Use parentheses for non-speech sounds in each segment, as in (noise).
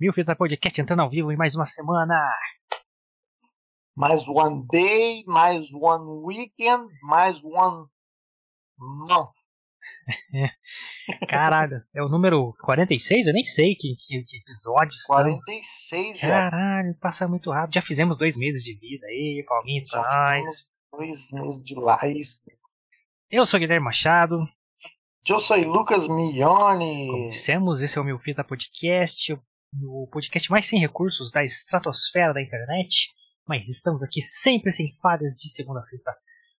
Mil Fita Podcast entrando ao vivo em mais uma semana. Mais one day, mais one weekend, mais one month. Caralho, é o número 46? Eu nem sei que, que, que episódios 46, são. Caralho, passa muito rápido. Já fizemos dois meses de vida aí, palminhas pra nós. Dois meses de live. Eu sou Guilherme Machado. Eu sou Lucas Mione. Comecemos, esse é o meu Fita Podcast, o podcast mais sem recursos da estratosfera da internet. Mas estamos aqui sempre sem falhas de segunda a sexta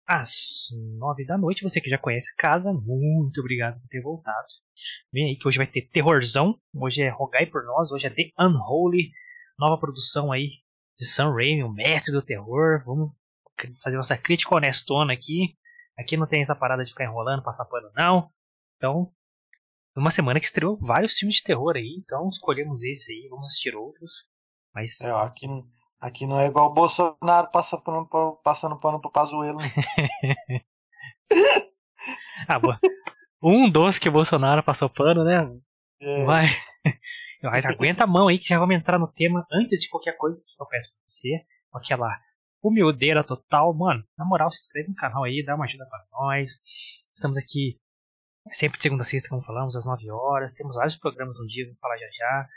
às nove da noite. Você que já conhece a casa, muito obrigado por ter voltado. Vem aí que hoje vai ter terrorzão. Hoje é Rogai por Nós, hoje é The Unholy, nova produção aí de Sam Raimi, o mestre do terror. Vamos fazer nossa crítica honestona aqui. Aqui não tem essa parada de ficar enrolando, passar pano, não. Então, uma semana que estreou vários filmes de terror aí, então escolhemos esse aí, vamos assistir outros. Mas. É, aqui, aqui não é igual o Bolsonaro passa pano, passando pano pro Pazuelo. (laughs) ah, boa. Um dos que o Bolsonaro passou pano, né? É. Vai. (laughs) Mas aguenta a mão aí que já vamos entrar no tema antes de qualquer coisa que eu peço pra você. Com aquela humildeira total. Mano, na moral, se inscreve no canal aí, dá uma ajuda pra nós. Estamos aqui sempre de segunda a sexta, como falamos, às 9 horas. Temos vários programas no dia, vou falar já já.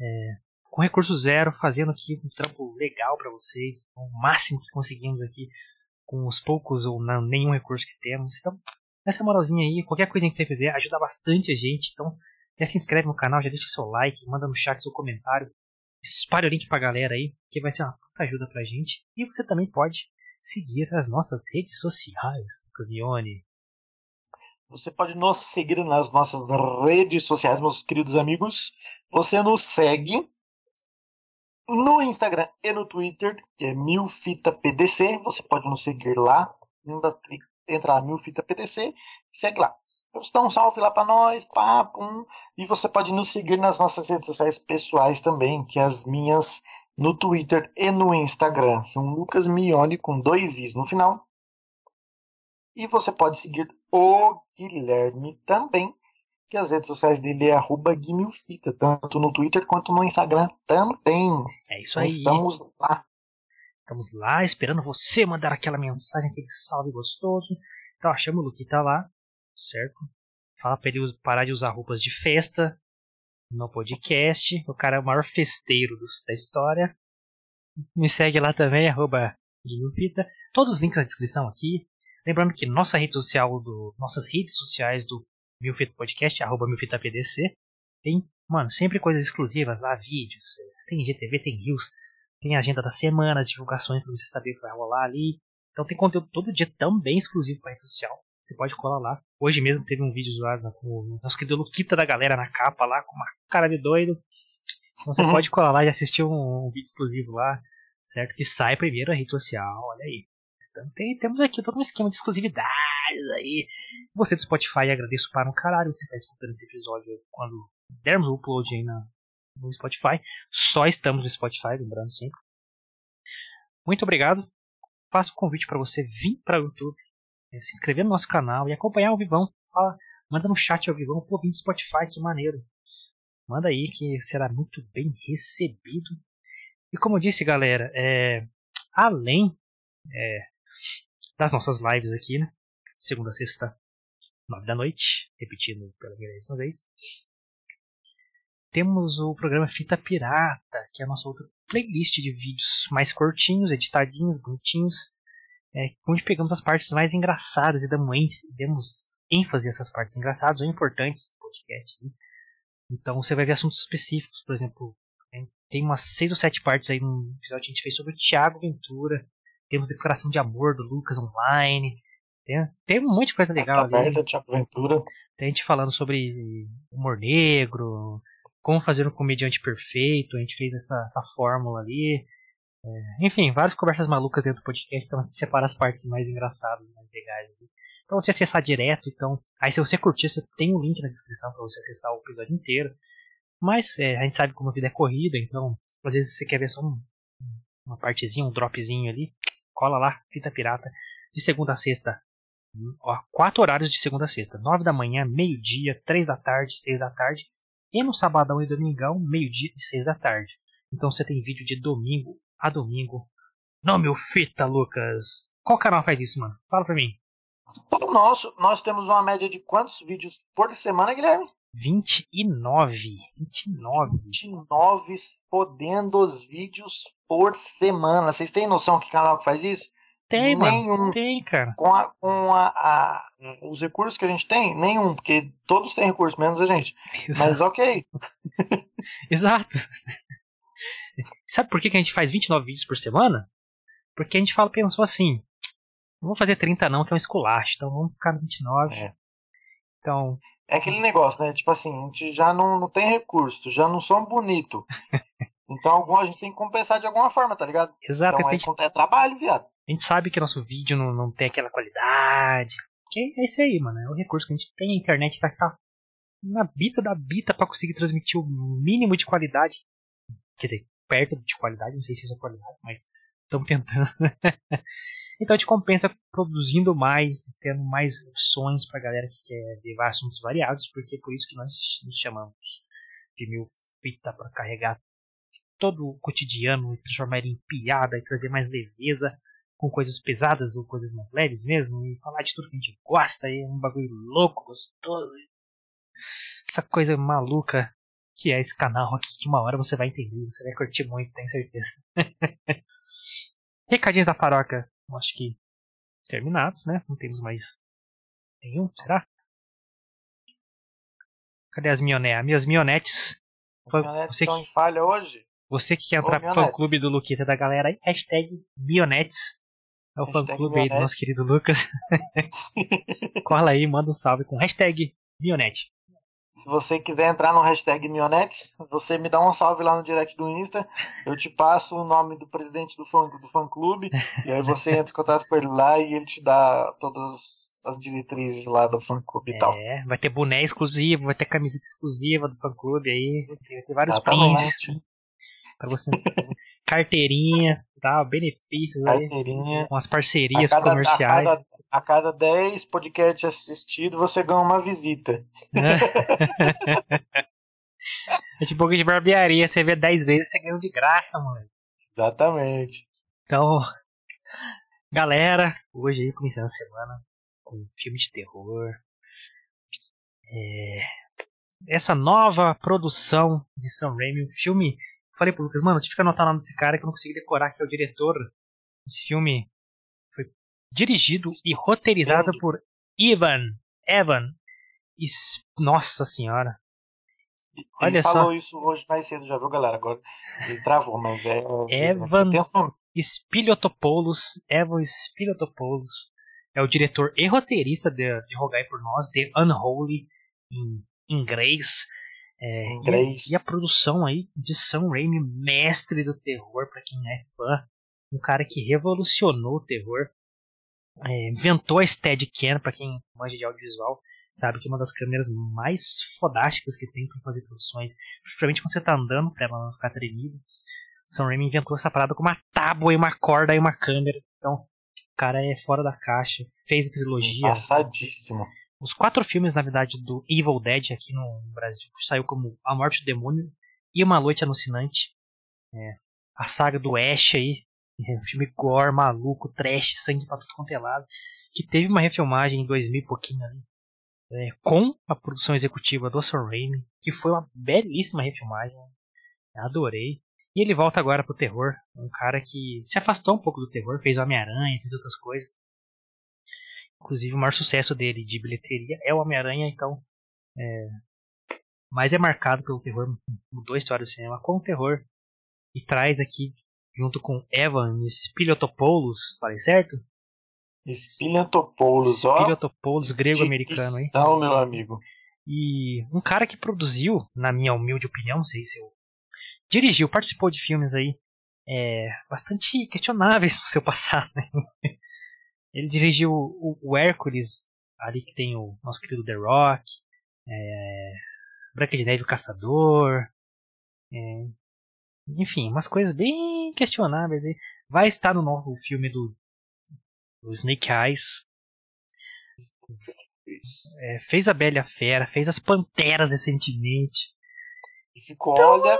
É, com recurso zero, fazendo aqui um trampo legal para vocês, o máximo que conseguimos aqui, com os poucos ou não, nenhum recurso que temos. Então, essa moralzinha aí, qualquer coisa que você fizer, ajuda bastante a gente. Então, já se inscreve no canal, já deixa seu like, manda no chat seu comentário, espalha o link pra galera aí, que vai ser uma puta ajuda pra gente. E você também pode seguir as nossas redes sociais, Cavione. Você pode nos seguir nas nossas redes sociais, meus queridos amigos. Você nos segue no Instagram e no Twitter, que é milfitapdc. Você pode nos seguir lá. Entra lá, milfitapdc, segue lá. Você dá um salve lá para nós, papo. E você pode nos seguir nas nossas redes sociais pessoais também, que é as minhas no Twitter e no Instagram. São Lucas Mione com dois Is no final. E você pode seguir o Guilherme também, que as redes sociais dele é arroba Guimilfita, tanto no Twitter quanto no Instagram também. É isso aí. Estamos lá. Estamos lá esperando você mandar aquela mensagem, aquele salve gostoso. Então achamos o Luquita lá, certo? Fala pra ele parar de usar roupas de festa no podcast. O cara é o maior festeiro dos, da história. Me segue lá também, arroba Guimilfita. Todos os links na descrição aqui. Lembrando que nossa rede social do, nossas redes sociais do Milfita Podcast, arroba MilfitaPDC, tem, mano, sempre coisas exclusivas lá, vídeos, tem GTV, tem Rios, tem agenda da semana, as divulgações para você saber o que vai rolar ali. Então tem conteúdo todo dia também exclusivo para rede social. Você pode colar lá. Hoje mesmo teve um vídeo lá com o nosso querido Luquita da galera na capa lá, com uma cara de doido. Então você uhum. pode colar lá e assistir um, um vídeo exclusivo lá, certo? Que sai primeiro a rede social, olha aí. Então tem, temos aqui todo um esquema de exclusividade aí. Você do Spotify, agradeço para um caralho você está escutando esse episódio quando dermos o upload aí na, no Spotify. Só estamos no Spotify, lembrando sempre. Muito obrigado. Faço o convite para você vir para o YouTube, é, se inscrever no nosso canal e acompanhar o Vivão. Fala, manda no chat ao Vivão, pô, vim do Spotify, que maneiro. Manda aí que será muito bem recebido. E como eu disse, galera, é, além é, das nossas lives aqui, né? Segunda a sexta, nove da noite, repetindo pela milésima vez. Temos o programa Fita Pirata, que é a nossa outra playlist de vídeos mais curtinhos, editadinhos, bonitinhos, é, onde pegamos as partes mais engraçadas e damos, ênfase a essas partes engraçadas ou importantes do podcast. Né? Então você vai ver assuntos específicos, por exemplo, tem umas seis ou sete partes aí no episódio que a gente fez sobre o Thiago Ventura, temos Declaração de Amor do Lucas Online. Tem, tem um monte de coisa legal ali. Aventura. Tem gente falando sobre humor negro, como fazer um comediante perfeito. A gente fez essa, essa fórmula ali. É, enfim, várias conversas malucas dentro do podcast. Então a gente separa as partes mais engraçadas, mais legais. Ali. Pra você acessar direto, então. Aí se você curtir, você tem um link na descrição para você acessar o episódio inteiro. Mas é, a gente sabe como a vida é corrida, então às vezes você quer ver só um, uma partezinha, um dropzinho ali cola lá, fita pirata, de segunda a sexta. Ó, quatro horários de segunda a sexta. Nove da manhã, meio-dia, três da tarde, seis da tarde e no sabadão e domingão, meio-dia e seis da tarde. Então você tem vídeo de domingo a domingo. Não, meu fita, Lucas. Qual canal faz isso, mano? Fala pra mim. O nosso, nós temos uma média de quantos vídeos por semana, Guilherme? 29. 29. 29 podendo os vídeos por semana. Vocês têm noção que canal que faz isso? Tem, Nenhum. mano. Tem, cara. Com, a, com a, a- os recursos que a gente tem? Nenhum, porque todos têm recursos, menos a gente. Mas ok. (laughs) Exato. Sabe por que que a gente faz 29 vídeos por semana? Porque a gente fala, pensou assim, não vou fazer 30 não, que é um esculacho, então vamos ficar no 29. É. Então, É aquele negócio, né? Tipo assim, a gente já não, não tem recurso, já não somos bonito. (laughs) Então a gente tem que compensar de alguma forma, tá ligado? exato, Então a é, gente, é trabalho, viado. a gente sabe que nosso vídeo não, não tem aquela qualidade. Que é isso aí, mano, é o recurso que a gente tem, a internet tá, tá na bita da bita pra conseguir transmitir o mínimo de qualidade. Quer dizer, perto de qualidade, não sei se isso é qualidade, mas estamos tentando. (laughs) então a gente compensa produzindo mais, tendo mais opções pra galera que quer levar assuntos variados, porque é por isso que nós nos chamamos de mil fita para carregar todo o cotidiano e transformar ele em piada e trazer mais leveza com coisas pesadas ou coisas mais leves mesmo e falar de tudo que a gente gosta e é um bagulho louco, gostoso. Essa coisa maluca que é esse canal aqui que uma hora você vai entender, você vai curtir muito, tenho certeza. (laughs) Recadinhos da paróquia, acho que terminados, né? Não temos mais nenhum, será? Cadê as mionetes? Minhas mionetes. Caminhonetes você estão que- em falha hoje. Você que quer entrar pro fã clube do Luquita da galera aí, hashtag Mionetes. É o fã clube aí do nosso querido Lucas. (laughs) Cola aí, manda um salve com hashtag Mionete. Se você quiser entrar no hashtag Mionetes, você me dá um salve lá no direct do Insta. Eu te passo o nome do presidente do fã, do fã clube. E aí você entra em contato com ele lá e ele te dá todas as diretrizes lá do fã clube e tal. É, vai ter boné exclusivo, vai ter camiseta exclusiva do fã clube aí. Vai ter, vários pins Exatamente. Pra você. Carteirinha, tá? Benefícios aí. Carteirinha. Com as A parcerias cada, a, comerciais. cada, a cada 10 podcasts assistidos, você ganha uma visita. (laughs) é tipo um pouco de barbearia, você vê 10 vezes, você ganha de graça, mano. Exatamente. Então, galera, hoje aí começando a semana com um filme de terror. É, essa nova produção de Sam Raimi, um filme. Falei pro Lucas, mano, tive que anotar o nome desse cara que eu não consegui decorar, que é o diretor. Esse filme foi dirigido e roteirizado por Ivan. Evan. Es- Nossa senhora. Olha ele só. falou isso hoje mais cedo, já viu, galera? Agora ele travou, mas é. Evan- é tenso mesmo. Spiliotopoulos, Evan Spiliotopoulos, é o diretor e roteirista de, de Rogai por Nós, The Unholy, em inglês. É, e-. E, a produção aí de Sam Raimi, mestre do terror, pra quem é fã. Um cara que revolucionou o terror. É, inventou a Steadicam, pra quem manja de audiovisual. Sabe que é uma das câmeras mais fodásticas que tem pra fazer produções. Principalmente quando você tá andando, pra ela não ficar tremida. Sam Raimi inventou essa parada com uma tábua e uma corda e uma câmera. Então, o cara é fora da caixa. Fez a trilogia. Passadíssimo. Os quatro filmes, na verdade, do Evil Dead aqui no Brasil saiu como A Morte do Demônio e Uma Noite Alucinante. É, a saga do Ash aí. (laughs) É um filme gore, maluco, trash, sangue pra tudo quanto é lado. Que teve uma refilmagem em 2000 e pouquinho ali. é, com a produção executiva do Sam Raimi. Que foi uma belíssima refilmagem. Adorei. E ele volta agora pro terror. Um cara que se afastou um pouco do terror, fez Homem-Aranha, fez outras coisas. Inclusive, o maior sucesso dele de bilheteria é o Homem-Aranha, então. É, mas é marcado pelo terror, mudou a história do cinema com o terror. E traz aqui, junto com Evan Spiliotopoulos, falei certo? Spiliantopoulos, ó. Spiliotopoulos, grego-americano, hein? Dicção, meu amigo. E um cara que produziu, na minha humilde opinião, não sei se eu. Dirigiu, participou de filmes aí é, bastante questionáveis (laughs) no seu passado. Né? Ele dirigiu o, o Hércules, ali que tem o nosso querido The Rock, é, Branca de Neve o Caçador, é, enfim, umas coisas bem questionáveis. Vai estar no novo filme do, do Snake Eyes, é, fez a Bela a Fera, fez as Panteras recentemente. E ficou, olha.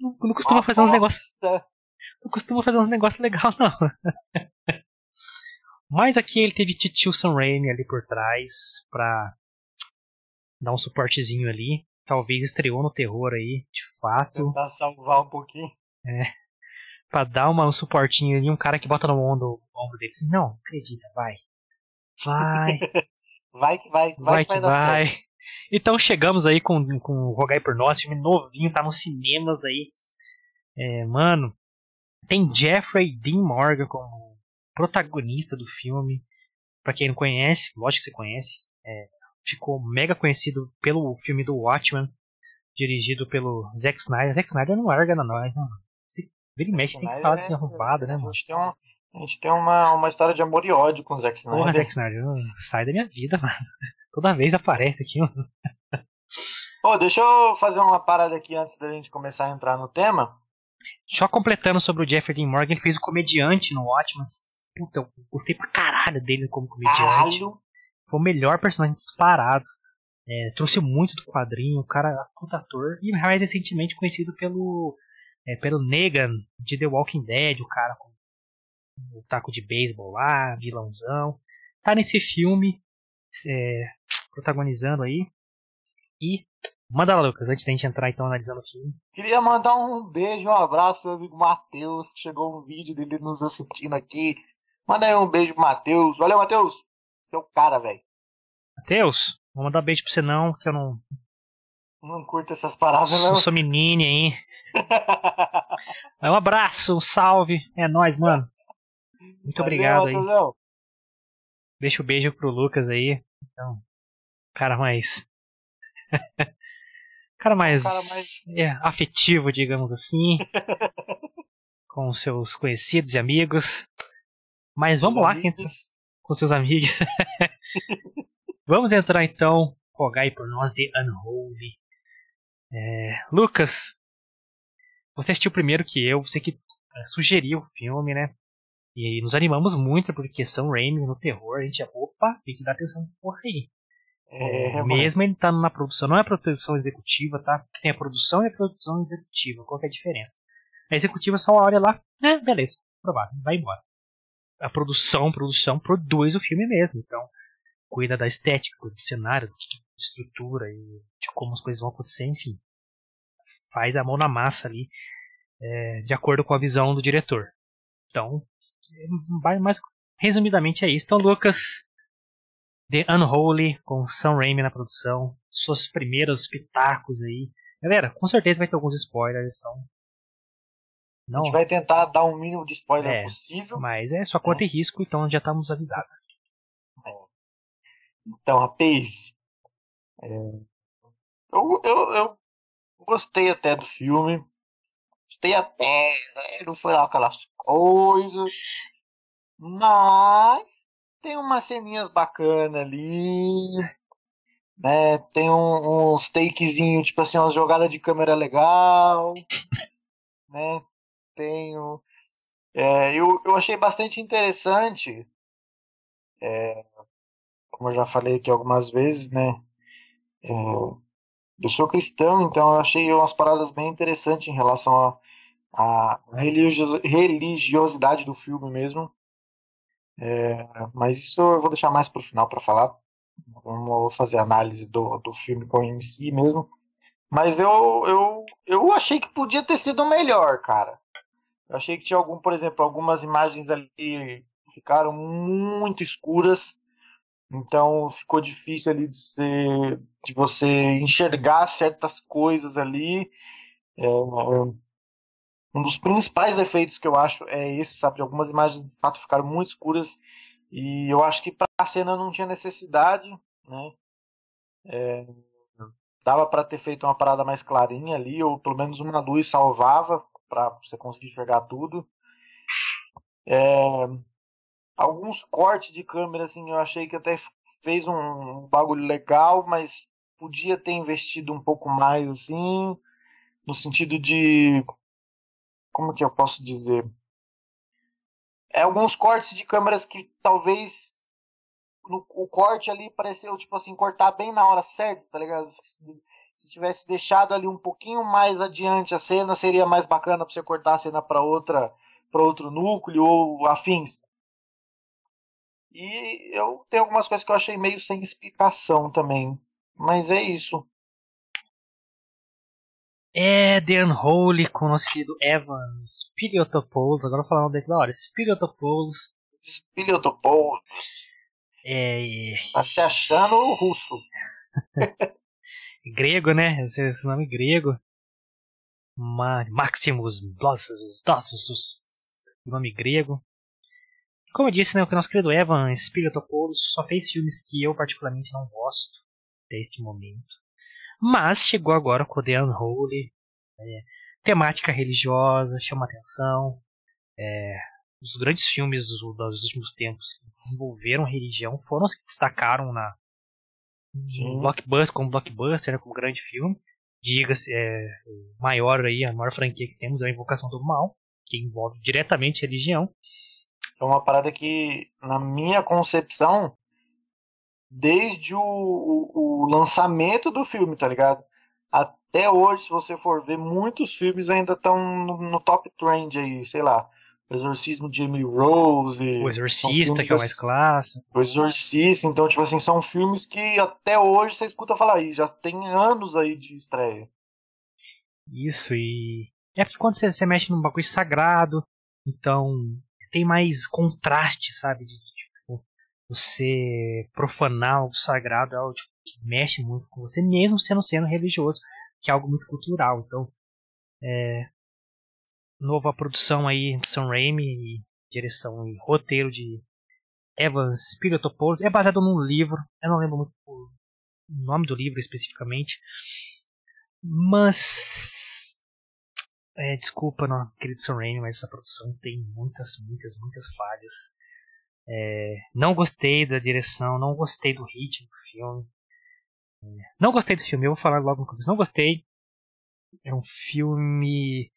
Não, não costuma fazer uns negócios. Não costuma fazer uns negócios legais, não. (laughs) Mas aqui ele teve Titio Sam Raimi ali por trás pra dar um suportezinho ali. Talvez estreou no terror aí, de fato. Tentar salvar um pouquinho. É. Pra dar uma, um suportinho ali, um cara que bota no ombro, ombro dele assim, não, acredita, vai. Vai. (laughs) vai que vai, vai, vai que vai, vai. Certo. Então chegamos aí com, com o Rogai por Nós, filme novinho, tá nos cinemas aí. É, mano, tem Jeffrey Dean Morgan como protagonista do filme. Pra quem não conhece, lógico que você conhece. É, ficou mega conhecido pelo filme do Watchmen, dirigido pelo Zack Snyder. Zack Snyder não larga na nós, né, mano? Se ele mexe, tem que falar desse é, arrombado, né, mano? A gente tem, um, a gente tem uma, uma história de amor e ódio com o Zack Snyder. Porra, Zack Snyder, sai da minha vida, mano. (laughs) Toda vez aparece aqui, mano. Pô, deixa eu fazer uma parada aqui antes da gente começar a entrar no tema. Só completando sobre o Jeffrey Dean Morgan, ele fez o comediante no Watchmen. Puta, eu gostei pra caralho dele como comediante. Caralho. Foi o melhor personagem disparado. É, trouxe muito do quadrinho, o cara é puta ator. E mais recentemente conhecido pelo, é, pelo Negan de The Walking Dead, o cara com o taco de beisebol lá, vilãozão. Tá nesse filme, é, protagonizando aí. E manda lá, Lucas, antes da gente entrar então analisando o filme. Queria mandar um beijo, um abraço pro meu amigo Matheus, que chegou um vídeo dele nos assistindo aqui. Manda aí um beijo pro Matheus. Valeu, Matheus! Seu cara, velho. Matheus, vou mandar beijo pra você não, que eu não. Não curto essas paradas, não. Eu sou menine aí. (laughs) um abraço, um salve. É nóis, mano. Muito Valeu, obrigado aí. Deixa o um beijo pro Lucas aí. Então, cara mais. (laughs) cara mais, cara mais... É, afetivo, digamos assim. (laughs) com seus conhecidos e amigos. Mas vamos lá, quem, com seus amigos. (laughs) Vamos entrar então, rogai por nós de Unholy. É, Lucas, você assistiu primeiro que eu, você que é, sugeriu o filme, né? E nos animamos muito porque são Raimi no terror, a gente, opa, tem que dar atenção nessa porra aí. É, Mesmo ele tá na produção, não é a produção executiva, tá? Tem a produção e a produção executiva, qual é a diferença? A executiva só olha lá, é, beleza, provável, vai embora. A produção, produção produz o filme mesmo, então cuida da estética, do cenário, da estrutura e de como as coisas vão acontecer, enfim. Faz a mão na massa ali, é, de acordo com a visão do diretor. Então, é, mais resumidamente é isso. Então, Lucas, The Unholy, com Sam Raimi na produção, suas primeiros pitacos aí. Galera, com certeza vai ter alguns spoilers, então. Não... A gente vai tentar dar um mínimo de spoiler é, possível. Mas é só conta é. e risco, então já estamos avisados. Então, rapaz. É, eu, eu, eu gostei até do filme. Gostei até. Né, não foi lá aquelas coisas. Mas tem umas ceninhas bacanas ali. Né, tem um, uns takezinho, tipo assim, uma jogada de câmera legal. Né? Tenho. É, eu, eu achei bastante interessante. É, como eu já falei aqui algumas vezes, né? É, eu sou cristão, então eu achei umas paradas bem interessantes em relação à religiosidade do filme mesmo. É, mas isso eu vou deixar mais para o final para falar. Vamos fazer análise do, do filme com em si mesmo. Mas eu, eu, eu achei que podia ter sido melhor, cara. Eu achei que tinha algum, por exemplo, algumas imagens ali ficaram muito escuras então ficou difícil ali de, ser, de você enxergar certas coisas ali. É, um dos principais defeitos que eu acho é esse, sabe? Algumas imagens de fato ficaram muito escuras e eu acho que para a cena não tinha necessidade, né? É, dava para ter feito uma parada mais clarinha ali, ou pelo menos uma luz salvava para você conseguir enxergar tudo. É, alguns cortes de câmera, assim, eu achei que até fez um, bagulho legal, mas podia ter investido um pouco mais, assim, no sentido de. Como que eu posso dizer? É alguns cortes de câmeras que talvez no, o corte ali pareceu, tipo assim, cortar bem na hora certa, tá ligado? Se tivesse deixado ali um pouquinho mais adiante a cena, seria mais bacana para você cortar a cena para outra, para outro núcleo ou afins. E eu tenho algumas coisas que eu achei meio sem explicação também. Mas é isso. É The Unholy com o nosso querido Evan Spiliotopoulos. Agora eu vou falar o dele da hora. Spiliotopoulos. Spiliotopoulos. É. Tá se achando russo. (laughs) grego, né? Esse, esse nome grego. Ma Maximus Blossus Dossus. Nome grego. Como eu disse, né, o nosso querido Evan Spiritopoulos só fez filmes que eu particularmente não gosto deste momento. Mas chegou agora com The Unholy. É, temática religiosa, chama atenção. É, os grandes filmes dos, dos, últimos tempos que envolveram religião foram os que destacaram na Sim. blockbuster como blockbuster, né, como grande filme. Diga-se, é, maior aí, a maior franquia que temos é a Invocação do Mal, que envolve diretamente religião. É uma parada que, na minha concepção, desde o, o, o, lançamento do filme, tá ligado? Até hoje, se você for ver, muitos filmes ainda estão no, no, top trend aí, sei lá. Exorcismo de Emily Rose. O Exorcista, que é o mais clássico. O Exorcista, então, tipo assim, são filmes que até hoje você escuta falar aí, já tem anos aí de estreia. Isso, e. É porque quando você, você mexe num bagulho sagrado, então tem mais contraste, sabe? De, tipo, você profanar o sagrado é algo tipo, que mexe muito com você, mesmo sendo sendo religioso, que é algo muito cultural. Então, é, nova produção aí de Sam Raimi, direção e roteiro de Evans Spiritopoulos. É baseado num livro, eu não lembro muito o nome do livro especificamente, mas é, desculpa, não, querido Sam Raimi, mas essa produção tem muitas, muitas, muitas falhas. É, não gostei da direção, não gostei do ritmo do filme. É, não gostei do filme, eu vou falar logo no começo. Não gostei. É um filme.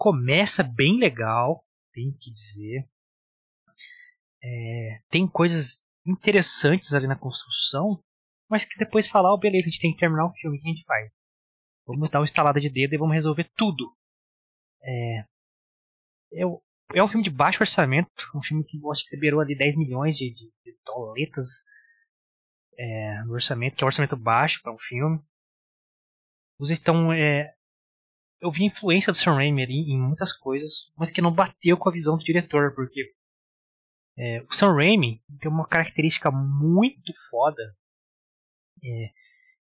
Começa bem legal, tenho que dizer. É, tem coisas interessantes ali na construção, mas que depois falar, oh, beleza, a gente tem que terminar o filme, o que a gente faz? Vamos dar uma instalada de dedo e vamos resolver tudo. É, é, um filme de baixo orçamento, um filme que acho que você beirou ali 10 milhões de, de, de doletas é, no orçamento, que é um orçamento baixo para um filme. Então, é, eu vi influência do Sam Raimi ali em muitas coisas, mas que não bateu com a visão do diretor, porque é, o Sam Raimi tem uma característica muito foda, é,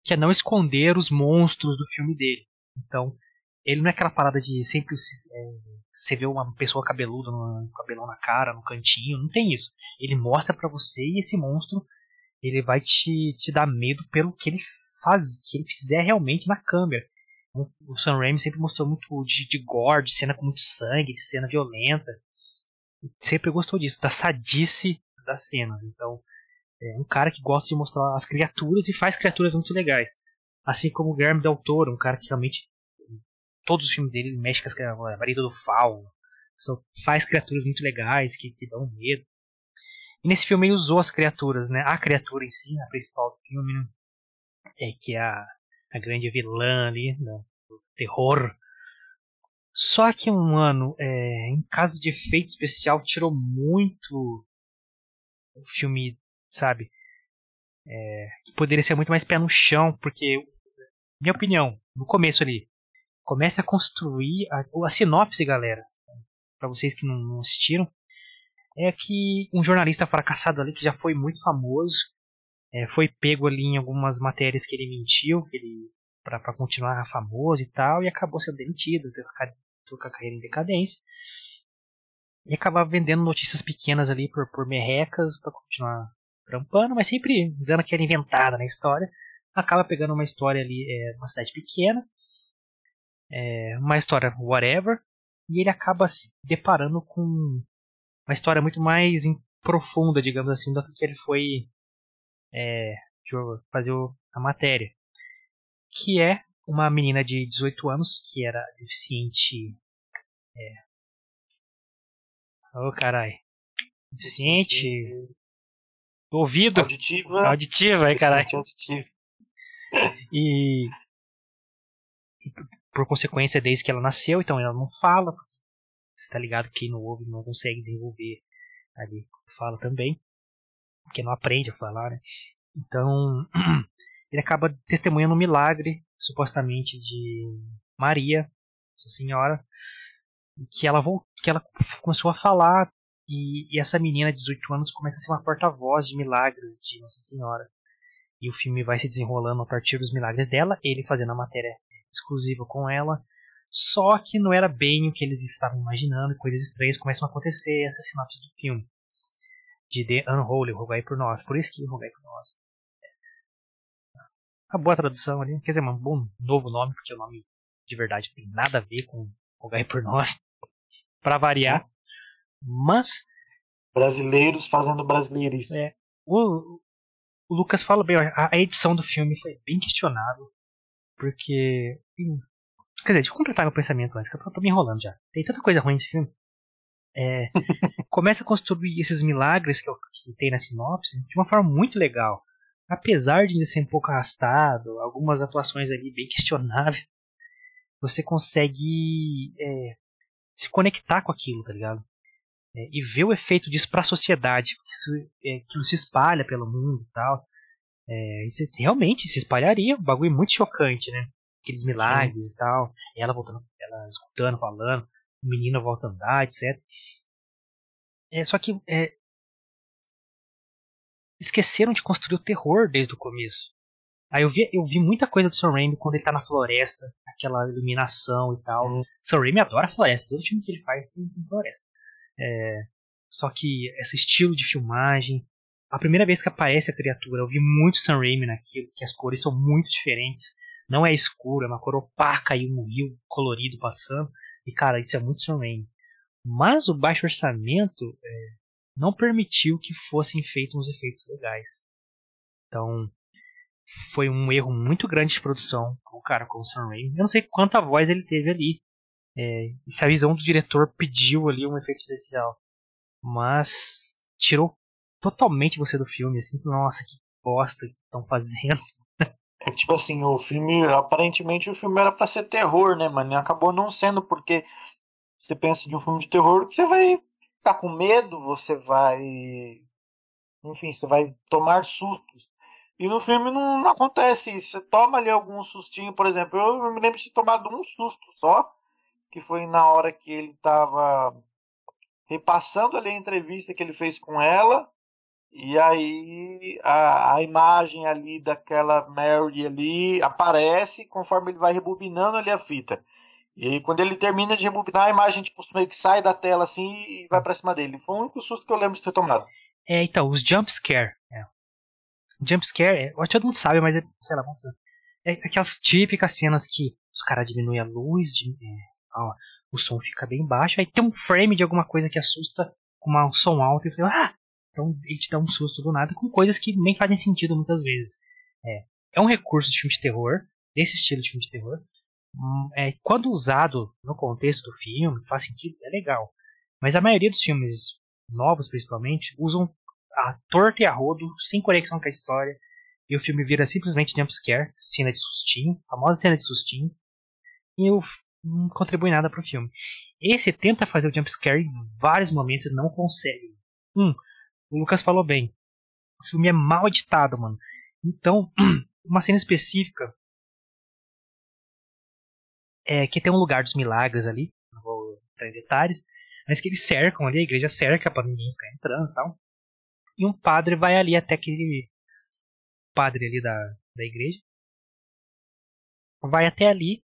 que é não esconder os monstros do filme dele. Então, ele não é aquela parada de sempre é, você vê uma pessoa cabeluda, no cabelão na cara, no cantinho, não tem isso. Ele mostra para você e esse monstro ele vai te, te dar medo pelo que ele faz, que ele fizer realmente na câmera. O Sam Raimi sempre mostrou muito de, de gore, de cena com muito sangue, de cena violenta. Sempre gostou disso, da sadice da cena. Então, é um cara que gosta de mostrar as criaturas e faz criaturas muito legais. Assim como o Guilherme Del Toro, um cara que realmente todos os filmes dele, ele mexe com as a marido do fauno, faz criaturas muito legais que, que dão medo. E nesse filme ele usou as criaturas, né? A criatura em si, a principal do filme, né? é que é a, a grande vilã ali, né? do terror. Só que um ano, é, em caso de efeito especial, tirou muito o filme, sabe? É, poderia ser muito mais pé no chão, porque, minha opinião, no começo ali, comece a construir a, a sinopse, galera, para vocês que não, não, assistiram, é que um jornalista fracassado ali que já foi muito famoso, é, foi pego ali em algumas matérias que ele mentiu, que ele para continuar famoso e tal, e acabou sendo demitido, teve a carreira em decadência. E acabava vendendo notícias pequenas ali por, por merrecas para continuar trampando, mas sempre dando aquela inventada na história. Acaba pegando uma história ali, é, uma cidade pequena, é, uma história whatever, e ele acaba se deparando com uma história muito mais profunda, digamos assim, do que ele foi é, fazer a matéria. Que é uma menina de 18 anos que era deficiente. É, oh carai. Deficiente. Ouvido. Auditiva. Auditiva, aí, carai. E por consequência, desde que ela nasceu, então ela não fala. Você está ligado que quem não ouve não consegue desenvolver ali fala também, porque não aprende a falar, né? Então, (clears throat) ele acaba testemunhando um milagre, supostamente de Maria, Nossa Senhora, que ela que ela começou a falar e, e, essa menina de 18 anos começa a ser uma porta-voz de milagres de Nossa Senhora. E o filme vai se desenrolando a partir dos milagres dela, ele fazendo a matéria exclusiva com ela. Só que não era bem o que eles estavam imaginando, coisas estranhas começam a acontecer, essa é a sinopse do filme. De The Unholy, Rogai por Nós. Por isso que Rogai por Nós. Uma boa tradução ali, quer dizer, um bom novo nome, porque o nome de verdade tem nada a ver com Rogai por Nós. (laughs) para variar. Mas. Brasileiros fazendo brasileirices. É, o, o Lucas fala bem, a, a edição do filme foi bem questionável. Porque. Quer dizer, deixa eu completar meu pensamento antes, que eu tô me enrolando já. Tem tanta coisa ruim nesse filme. É, começa a construir esses milagres que, eu, que tem na sinopse de uma forma muito legal. Apesar de ser um pouco arrastado, algumas atuações ali bem questionáveis, você consegue é, se conectar com aquilo, tá ligado? É, e ver o efeito disso para a sociedade, que isso, é, aquilo se espalha pelo mundo e tal. É, isso realmente se espalharia, um bagulho muito chocante, né? Aqueles milagres Sim. e tal, ela voltando, ela escutando, falando, o menino volta a andar, etc. É, só que é, esqueceram de construir o terror desde o começo. Aí eu vi, eu vi muita coisa do Sam Raimi quando ele tá na floresta, aquela iluminação e tal. Sim. Sam Raimi adora floresta, todo filme que ele faz tem floresta. É, só que esse estilo de filmagem, a primeira vez que aparece a criatura, eu vi muito Sam Raimi naquilo, que as cores são muito diferentes. Não é escuro, é uma cor opaca e um rio colorido passando. E cara, isso é muito Raimi. Mas o baixo orçamento é, não permitiu que fossem feitos uns efeitos legais. Então, foi um erro muito grande de produção com o cara com o Sam Raimi. Eu não sei quanta voz ele teve ali. É, se a visão do diretor pediu ali um efeito especial. Mas tirou totalmente você do filme, assim, nossa, que bosta que estão fazendo. É tipo assim, o filme, aparentemente o filme era para ser terror, né, mano? E acabou não sendo, porque você pensa de um filme de terror que você vai ficar com medo, você vai. Enfim, você vai tomar sustos. E no filme não, não, acontece isso. Você toma ali algum sustinho, por exemplo. Eu me lembro de ter tomado um susto só, que foi na hora que ele estava repassando ali a entrevista que ele fez com ela. E aí a, a imagem ali daquela Mary ali aparece conforme ele vai rebobinando ali a fita. E quando ele termina de rebobinar, a imagem tipo, meio que sai da tela assim e vai pra cima dele. Foi o único susto que eu lembro de ter tomado. É, então, os jump scare. É jumpscare, é, acho que todo mundo sabe, mas é, sei lá, vamos é aquelas típicas cenas que os caras diminuem a luz, é, ó, o som fica bem baixo, aí tem um frame de alguma coisa que assusta com um som alto e você, ah! Então ele te dá um susto do nada com coisas que nem fazem sentido muitas vezes. É, é um recurso de filme de terror, desse estilo de filme de terror. Hum, é, quando usado no contexto do filme, faz sentido, é legal. Mas a maioria dos filmes novos, principalmente, usam a torta e a rodo, sem conexão com a história. E o filme vira simplesmente jumpscare, cena de sustinho, famosa cena de sustinho. E não contribui nada pro filme. Esse tenta fazer o jumpscare em vários momentos e não consegue. Um, o Lucas falou bem. O filme é mal editado, mano. Então, (clears throat) uma cena específica é que tem um lugar dos milagres ali, não vou entrar em detalhes, mas que eles cercam ali, a igreja cerca para ninguém ficar entrando e tal e um padre vai ali até aquele padre ali da, da igreja. Vai até ali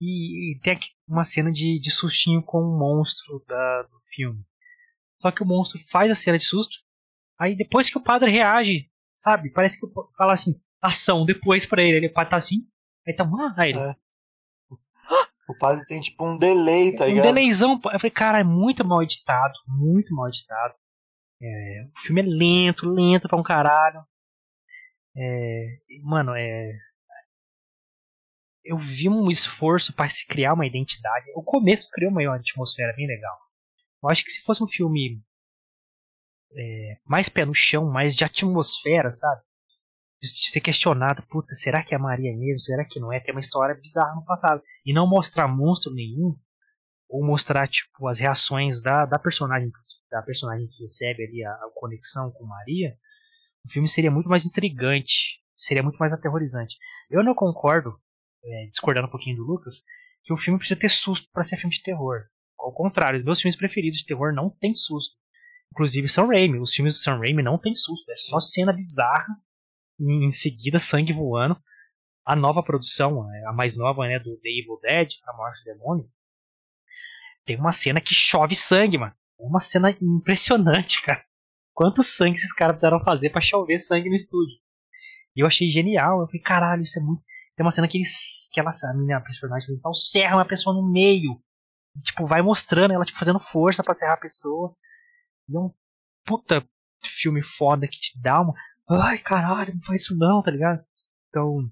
e, e tem uma cena de, de sustinho com um monstro da, do filme. Só que o monstro faz a cena de susto. Aí depois que o padre reage, sabe? Parece que fala assim, ação depois pra ele. Ele tá assim, aí tá, ah, aí ele. É. (gasps) O padre tem tipo um delay, tá um ligado? Um delayzão. Eu falei, cara, é muito mal editado, muito mal editado. É, o filme é lento, lento pra um caralho. É, mano, é. Eu vi um esforço para se criar uma identidade. O começo criou uma atmosfera bem legal. Eu acho que se fosse um filme é, mais pé no chão, mais de atmosfera, sabe? de ser questionado, puta, será que é a Maria mesmo? Será que não é? Tem uma história bizarra no passado. E não mostrar monstro nenhum, ou mostrar, tipo, as reações da, da personagem, da personagem que recebe ali a, a conexão com Maria, o filme seria muito mais intrigante, seria muito mais aterrorizante. Eu não concordo, é, discordando um pouquinho do Lucas, que o filme precisa ter susto para ser filme de terror. Ao contrário, meus filmes preferidos de terror não tem susto. Inclusive Sam Raimi, os filmes do Sam Raimi não tem susto, é só cena bizarra, em seguida sangue voando. A nova produção, a mais nova, né, do The Evil Dead, A Morte do Demônio, tem uma cena que chove sangue, mano. É uma cena impressionante, (laughs) cara. Quanto sangue esses caras precisaram fazer para chover sangue no estúdio. E eu achei genial. Eu falei, caralho, isso é muito. Tem uma cena que eles. que ela, a minha personagem principal serra uma pessoa no meio. Tipo, vai mostrando ela tipo, fazendo força para serrar a pessoa. E é um puta filme foda que te dá uma. Ai, caralho, não faz isso não, tá ligado? Então.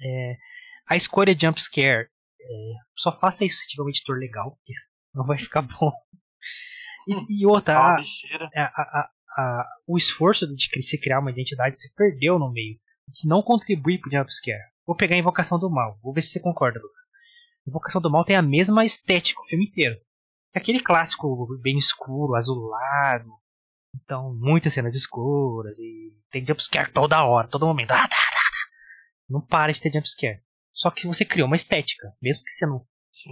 É, a escolha de jumpscare é, só faça isso se tiver um editor legal, não vai ficar (laughs) bom. E, e outra, a, a, a, o esforço de se criar uma identidade se perdeu no meio, que não contribui para o jumpscare. Vou pegar a Invocação do Mal, vou ver se você concorda, Lucas. Invocação do Mal tem a mesma estética o filme inteiro. Aquele clássico bem escuro, azulado. Então, muitas cenas escuras e tem jumpscare toda hora, todo momento. Ah, tá, tá, tá. Não para de ter jumpscare. Só que você criou uma estética, mesmo que você não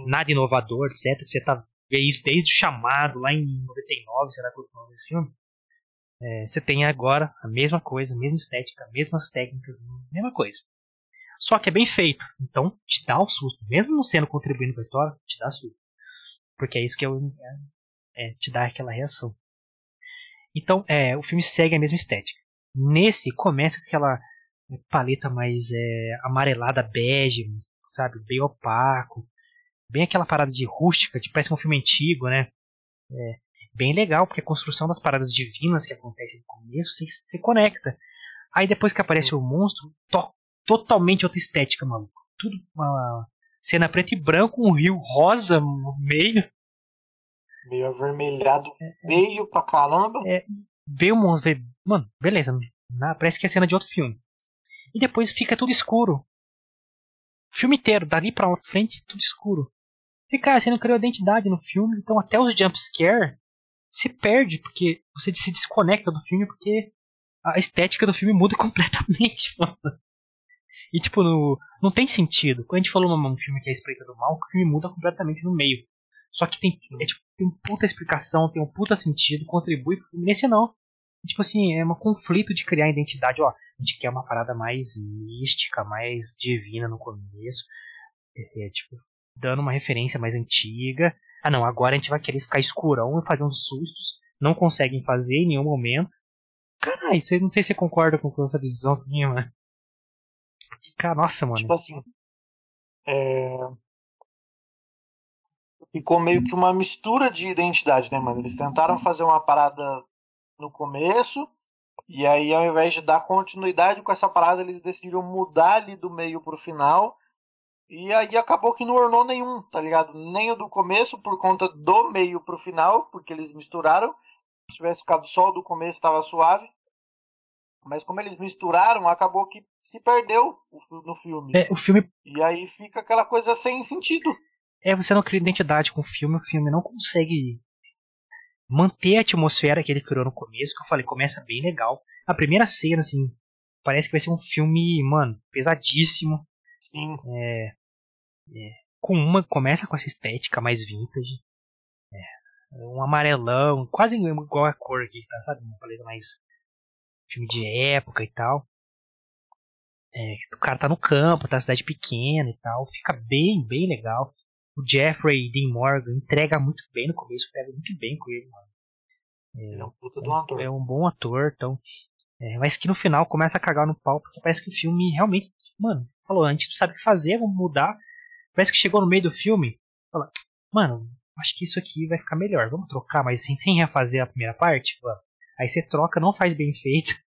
nada inovador, etc. Você tá vê isso desde o chamado lá em 99, será que é o nome desse filme? É, você tem agora a mesma coisa, a mesma estética, as mesmas técnicas, a mesma coisa. Só que é bem feito, então te dá o susto, mesmo não sendo contribuindo com a história, te dá susto, porque é isso que é, é, é te dá aquela reação. Então, é, o filme segue a mesma estética. Nesse começa com aquela paleta mais é, amarelada, bege, sabe? Bem opaco. Bem aquela parada de rústica, que parece um filme antigo, né? É, bem legal, porque a construção das paradas divinas que acontece no começo se, se conecta. Aí depois que aparece o monstro, to, totalmente outra estética, maluco. Tudo uma cena preto e branco, um rio rosa no meio. Meio avermelhado, é, é. meio pra caramba. É, veio o monstro, mano, beleza. Parece que é cena de outro filme e depois fica tudo escuro. O filme inteiro, dali pra frente, tudo escuro. E cara, você não criou identidade no filme, então até os jumpscare se perde, porque você se desconecta do filme, porque a estética do filme muda (laughs) completamente, mano. E tipo, no, não tem sentido. Quando a gente falou num filme que é a Espreita do Mal, o filme muda completamente no meio. Só que tem, é, tipo, tem puta explicação, tem um puta sentido, contribui pro filme. Nesse não. Tipo assim, é um conflito de criar identidade. Ó, a gente quer uma parada mais mística, mais divina no começo. É, é, tipo, dando uma referência mais antiga. Ah não, agora a gente vai querer ficar escurão e fazer uns sustos. Não conseguem fazer em nenhum momento. Caralho, não sei se você concorda com essa visão minha, mano. Cara, nossa, mano. Tipo assim. É... Ficou meio que uma mistura de identidade, né, mano? Eles tentaram fazer uma parada no começo, e aí ao invés de dar continuidade com essa parada, eles decidiram mudar ali do meio pro final. E aí acabou que não ornou nenhum, tá ligado? Nem o do começo por conta do meio pro final, porque eles misturaram. Se tivesse ficado só o do começo, estava suave. Mas como eles misturaram, acabou que se perdeu no filme. É, o filme. E aí fica aquela coisa sem sentido. É, você não cria identidade com o filme, o filme não consegue manter a atmosfera que ele criou no começo, que eu falei, começa bem legal. A primeira cena, assim, parece que vai ser um filme, mano, pesadíssimo. Sim. É, é, com uma, começa com essa estética mais vintage. É, um amarelão, quase igual a cor aqui, tá, sabe? Uma paleta mais filme de época e tal. É, o cara tá no campo, tá na cidade pequena e tal, fica bem, bem legal. O Jeffrey Dean Morgan entrega muito bem no começo, pega muito bem com ele, mano. É, ele é um puta de um ator. É um bom ator, então. É, mas que no final começa a cagar no pau, porque parece que o filme realmente. Mano, falou, a gente não sabe o que fazer, vamos mudar. Parece que chegou no meio do filme, fala, mano, acho que isso aqui vai ficar melhor, vamos trocar, mas sem, sem refazer a primeira parte? Mano. Aí você troca, não faz bem feito. (laughs)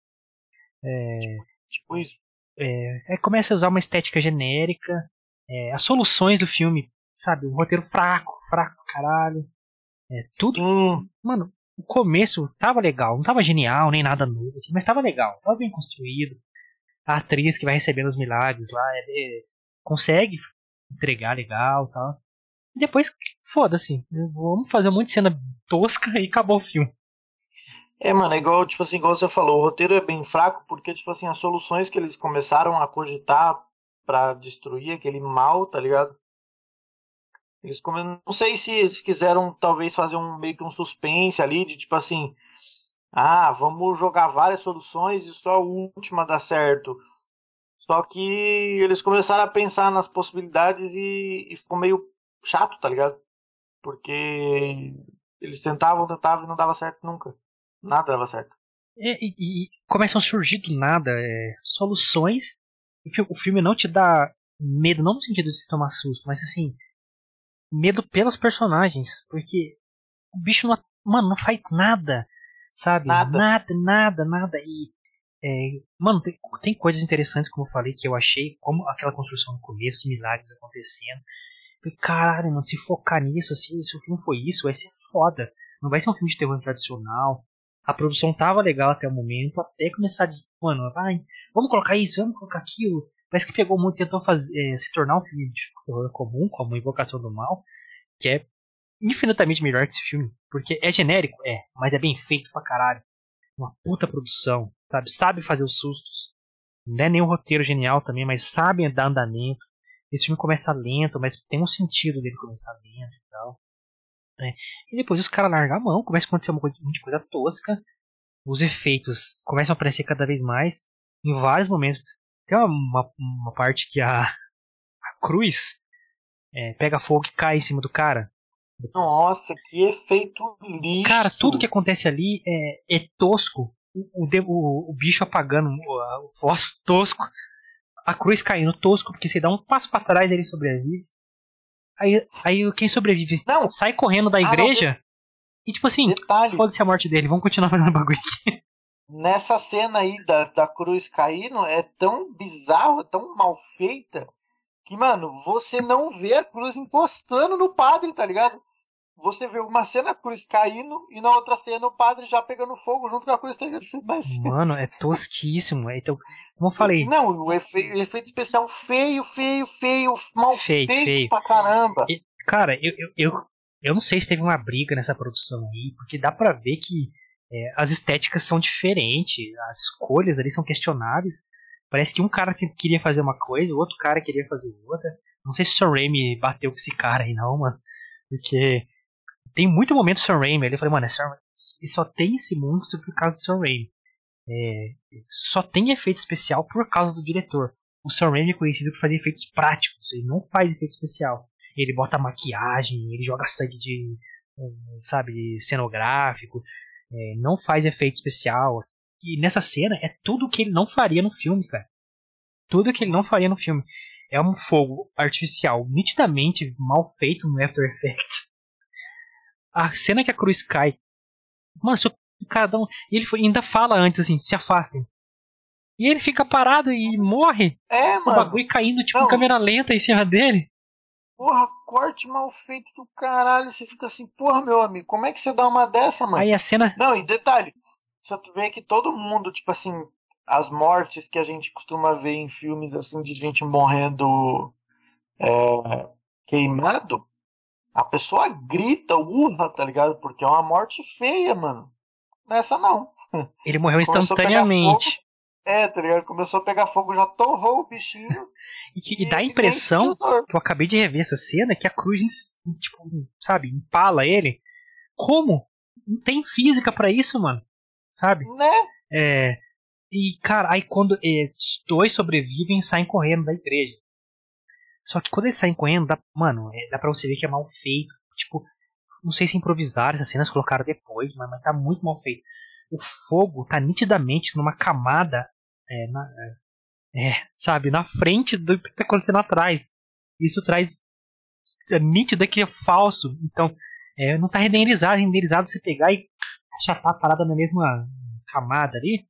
É, tipo isso. É, começa a usar uma estética genérica. É, as soluções do filme sabe, um roteiro fraco, fraco caralho. É, tudo. Hum. Mano, o começo tava legal, não tava genial, nem nada novo, assim, mas tava legal, tava bem construído. a atriz que vai recebendo os milagres lá, ele consegue entregar legal tal. E depois, foda-se, vamos fazer um monte de cena tosca e acabou o filme. É, mano, é igual, tipo assim, igual você falou, o roteiro é bem fraco porque, tipo assim, as soluções que eles começaram a cogitar para destruir aquele mal, tá ligado? Eles come... não sei se eles quiseram talvez fazer um meio que um suspense ali de tipo assim, ah, vamos jogar várias soluções e só a última dá certo. Só que eles começaram a pensar nas possibilidades e, e ficou meio chato, tá ligado? Porque eles tentavam, tentavam e não dava certo nunca. Nada dava certo. É, e, e, começam a surgir do nada é, soluções. O filme não te dá medo, não no sentido de se tomar susto, mas assim, medo pelos personagens. Porque o bicho não, mano, não faz nada, sabe? Nada, nada, nada. nada. E, é, mano, tem, tem, coisas interessantes, como eu falei, que eu achei, como aquela construção no começo, milagres acontecendo. Caralho, mano, se focar nisso, assim, se o filme foi isso, vai ser foda. Não vai ser um filme de terror tradicional. A produção tava legal até o momento, até começar a dizer, mano, vai, vamos colocar isso, vamos colocar aquilo. Parece que pegou muito, tentou fazer, é, se tornar um filme de terror comum, como Invocação do Mal, que é infinitamente melhor que esse filme. Porque é genérico, é, mas é bem feito pra caralho. Uma puta produção, sabe? Sabe fazer os sustos. Não é nem um roteiro genial também, mas sabe dar andamento. Esse filme começa lento, mas tem um sentido dele começar lento e tal. Né? E depois os caras largam a mão, começa a acontecer uma coisa, tosca. Os efeitos começam a aparecer cada vez mais. Em vários momentos. Tem uma, uma, uma parte que a, a cruz é, pega fogo e cai em cima do cara. Nossa, que efeito lixo! Cara, tudo que acontece ali é, é tosco. O, o, o, bicho apagando o, o fósforo tosco. A cruz caindo tosco, porque você dá um passo para trás ele sobrevive. Aí, aí quem sobrevive não. sai correndo da igreja ah, não, e tipo assim, foda-se a morte dele, vamos continuar (laughs) fazendo bagulho aqui. Nessa cena aí da, da cruz caindo, é tão bizarro, é tão mal feita, que, mano, você não vê a cruz encostando no padre, tá ligado? Você vê uma cena a cruz caindo e na outra cena o padre já pegando fogo junto com a cruz. Tá Mas... Mano, é tosquíssimo. É, então, como eu falei. Não, o, efe, o efeito especial feio, feio, feio, mal feio, feito feio. pra caramba. E, cara, eu, eu, eu, eu não sei se teve uma briga nessa produção aí, porque dá pra ver que é, as estéticas são diferentes, as escolhas ali são questionáveis. Parece que um cara queria fazer uma coisa, o outro cara queria fazer outra. Não sei se o Sam Raimi bateu com esse cara aí não, mano. Porque tem muito momento Sam Raimi. Ele falou, mano, é só tem esse monstro por causa do Sam Raimi. É, só tem efeito especial por causa do diretor. O Sam Raimi é conhecido por fazer efeitos práticos. Ele não faz efeito especial. Ele bota maquiagem, ele joga sangue de, sabe, cenográfico. É, não faz efeito especial. E nessa cena é tudo que ele não faria no filme, cara. Tudo que ele não faria no filme. É um fogo artificial nitidamente mal feito no After Effects. A cena que a cruz cai. Mano, se cada um. E ele ainda fala antes assim: se afastem. E ele fica parado e morre. É, mano. O bagulho caindo, tipo, em câmera lenta em cima dele. Porra, corte mal feito do caralho. Você fica assim, porra, meu amigo, como é que você dá uma dessa, mano? Aí a cena. Não, e detalhe, só tu vê que todo mundo, tipo assim, as mortes que a gente costuma ver em filmes assim de gente morrendo é, queimado, a pessoa grita, urra, tá ligado? Porque é uma morte feia, mano. Nessa não. (laughs) Ele morreu instantaneamente. É, tá ligado? Começou a pegar fogo, já torrou o bichinho. (laughs) e, que, e dá a impressão que eu acabei de rever essa cena que a cruz, tipo, sabe, empala ele. Como? Não tem física para isso, mano sabe? Né? É, e, cara, aí quando esses dois sobrevivem, saem correndo da igreja. Só que quando eles saem correndo, dá, mano, é, dá pra você ver que é mal feito. Tipo, não sei se improvisaram essas cenas, colocaram depois, mas, mas tá muito mal feito. O fogo tá nitidamente numa camada, é, na, é, é sabe, na frente do que tá acontecendo atrás. Isso traz é, nítida que é falso. Então, é, não tá renderizado. Renderizado você pegar e achatar a parada na mesma camada ali.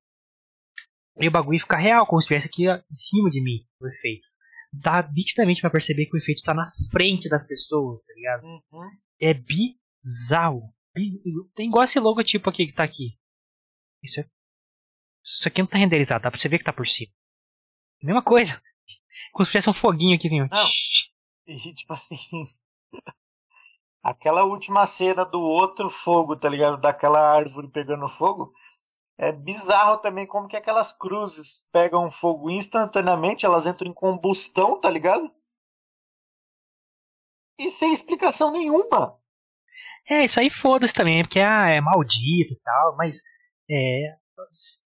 E o bagulho fica real, como se estivesse aqui em cima de mim, o efeito. Dá nitidamente pra perceber que o efeito tá na frente das pessoas, tá ligado? Uhum. É bizarro. Tem igual esse logotipo aqui que tá aqui. Isso, é... Isso aqui não tá renderizado, dá pra você ver que tá por cima. Mesma coisa. (laughs) Como se tivesse um foguinho aqui, assim. Não. E tipo assim. (laughs) Aquela última cena do outro fogo, tá ligado? Daquela árvore pegando fogo. É bizarro também como que aquelas cruzes pegam fogo instantaneamente, elas entram em combustão, tá ligado? E sem explicação nenhuma. É, isso aí foda-se também, porque ah, é maldito e tal, mas é,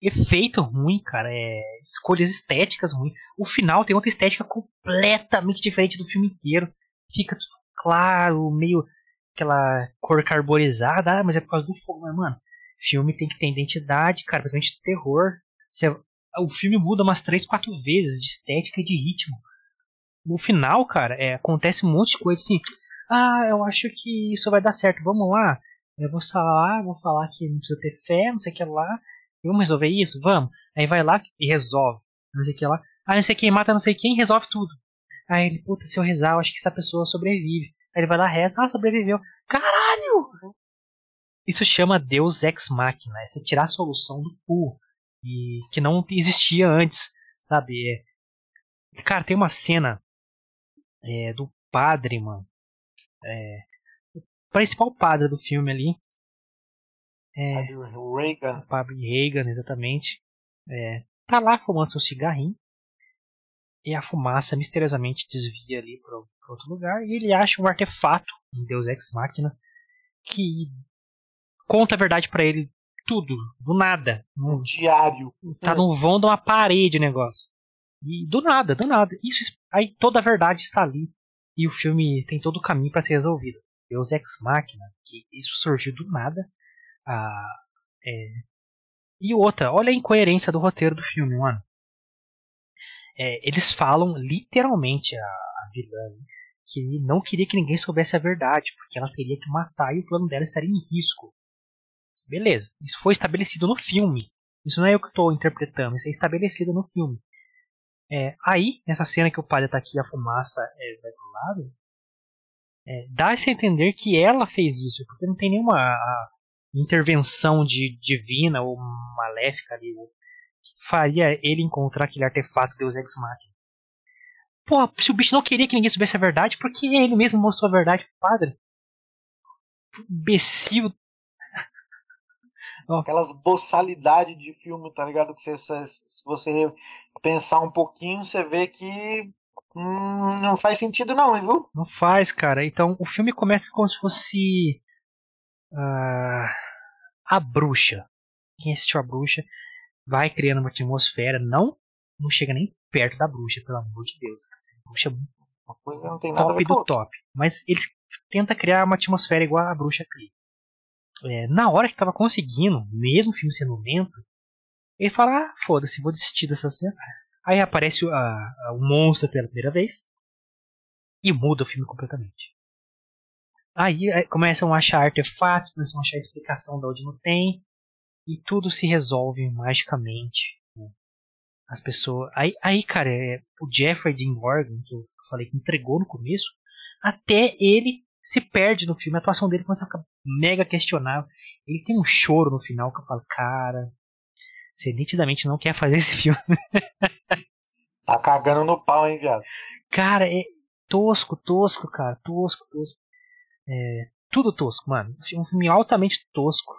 efeito ruim, cara, é, escolhas estéticas ruins. O final tem outra estética completamente diferente do filme inteiro. Fica tudo claro, meio aquela cor carbonizada, ah, mas é por causa do fogo, mas mano, filme tem que ter identidade, cara, principalmente terror. Você, o filme muda umas 3, 4 vezes de estética e de ritmo. No final, cara, é, acontece um monte de coisa assim. Ah, eu acho que isso vai dar certo, vamos lá. Eu vou falar, vou falar que não precisa ter fé, não sei o que lá. Vamos resolver isso? Vamos. Aí vai lá e resolve. Não sei o que lá. Ah, não sei quem mata não sei quem, resolve tudo. Aí ele, puta, se eu rezar, eu acho que essa pessoa sobrevive. Aí ele vai lá, reza, ah, sobreviveu. Caralho! Isso chama Deus Ex Machina. É você tirar a solução do pool. E que não existia antes, sabe? É, cara, tem uma cena é, do padre, mano. É, o principal padre do filme ali. É, Reagan. O padre Reagan, exatamente. É, tá lá fumando seu cigarrinho. E a fumaça misteriosamente desvia ali para outro lugar. E ele acha um artefato, um Deus Ex Machina, que conta a verdade para ele tudo, do nada. Um diário. Tá no vão de uma parede o negócio. E do nada, do nada. Isso, aí toda a verdade está ali. E o filme tem todo o caminho para ser resolvido. Deus Ex Machina, que isso surgiu do nada. Ah, é... E outra, olha a incoerência do roteiro do filme, mano. É, eles falam literalmente a, a vilã que não queria que ninguém soubesse a verdade, porque ela teria que matar e o plano dela estaria em risco. Beleza, isso foi estabelecido no filme. Isso não é eu que estou interpretando, isso é estabelecido no filme. É, aí, nessa cena que o padre está aqui a fumaça é, vai pro lado, é, dá-se a entender que ela fez isso, porque não tem nenhuma a, intervenção de, divina ou maléfica ali que faria ele encontrar aquele artefato Deus Ex Machina. Pô, se o bicho não queria que ninguém soubesse a verdade, por que ele mesmo mostrou a verdade pro padre? Imbecil Aquelas boçalidades de filme, tá ligado? Que você, se você pensar um pouquinho, você vê que hum, não faz sentido não, viu? Não faz, cara. Então o filme começa como se fosse uh, a bruxa. Quem assistiu a bruxa vai criando uma atmosfera, não não chega nem perto da bruxa, pelo amor de Deus. A bruxa é uma coisa não tem nada top do top. Mas ele tenta criar uma atmosfera igual a bruxa cria é, na hora que tava conseguindo, mesmo o filme sendo lento, ele fala: ah, foda-se, vou desistir dessa cena. Aí aparece o, a, a, o monstro pela primeira vez e muda o filme completamente. Aí, aí começam a achar artefatos, começam a achar explicação de onde não tem e tudo se resolve magicamente. Né? As pessoas. Aí, aí cara, é, o Jeffrey Dean Morgan, que eu falei que entregou no começo, até ele se perde no filme, a atuação dele começa a ficar mega questionável. Ele tem um choro no final que eu falo, cara, você nitidamente não quer fazer esse filme. (laughs) tá cagando no pau, hein, viado? Cara, é tosco, tosco, cara, tosco, tosco. É, tudo tosco, mano. Um filme altamente tosco.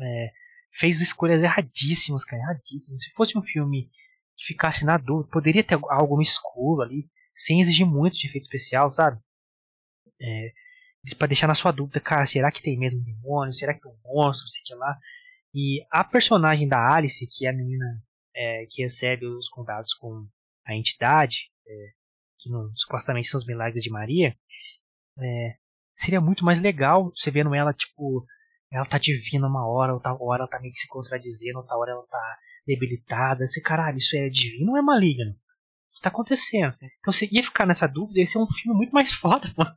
É, fez escolhas erradíssimas, cara, erradíssimas. Se fosse um filme que ficasse na dúvida, poderia ter algo no escuro ali, sem exigir muito de efeito especial, sabe? É, para deixar na sua dúvida, cara, será que tem mesmo demônio? Será que tem um monstro? Não sei o que lá. E a personagem da Alice, que é a menina é, que recebe os contatos com a entidade, é, que supostamente são os milagres de Maria, é, seria muito mais legal você vendo ela, tipo, ela tá divina uma hora, outra hora ela tá meio que se contradizendo, outra hora ela tá debilitada. Você, caralho, isso é divino ou é maligno? O que tá acontecendo? Então você ia ficar nessa dúvida, esse é um filme muito mais (laughs) foda, mano.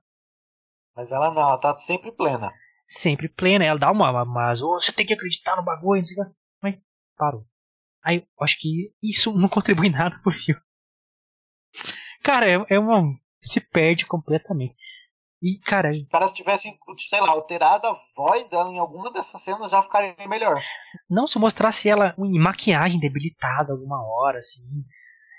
Mas ela não, ela tá sempre plena. Sempre plena, ela dá uma, mas oh, você tem que acreditar no bagulho, não sei o que. Mas parou. Aí eu acho que isso não contribui (laughs) nada pro filme. Cara, é, é uma. Se perde completamente. E, cara. Se os caras tivessem, sei lá, alterado a voz dela em alguma dessas cenas, já ficaria melhor. Não, se mostrasse ela em maquiagem debilitada alguma hora, assim.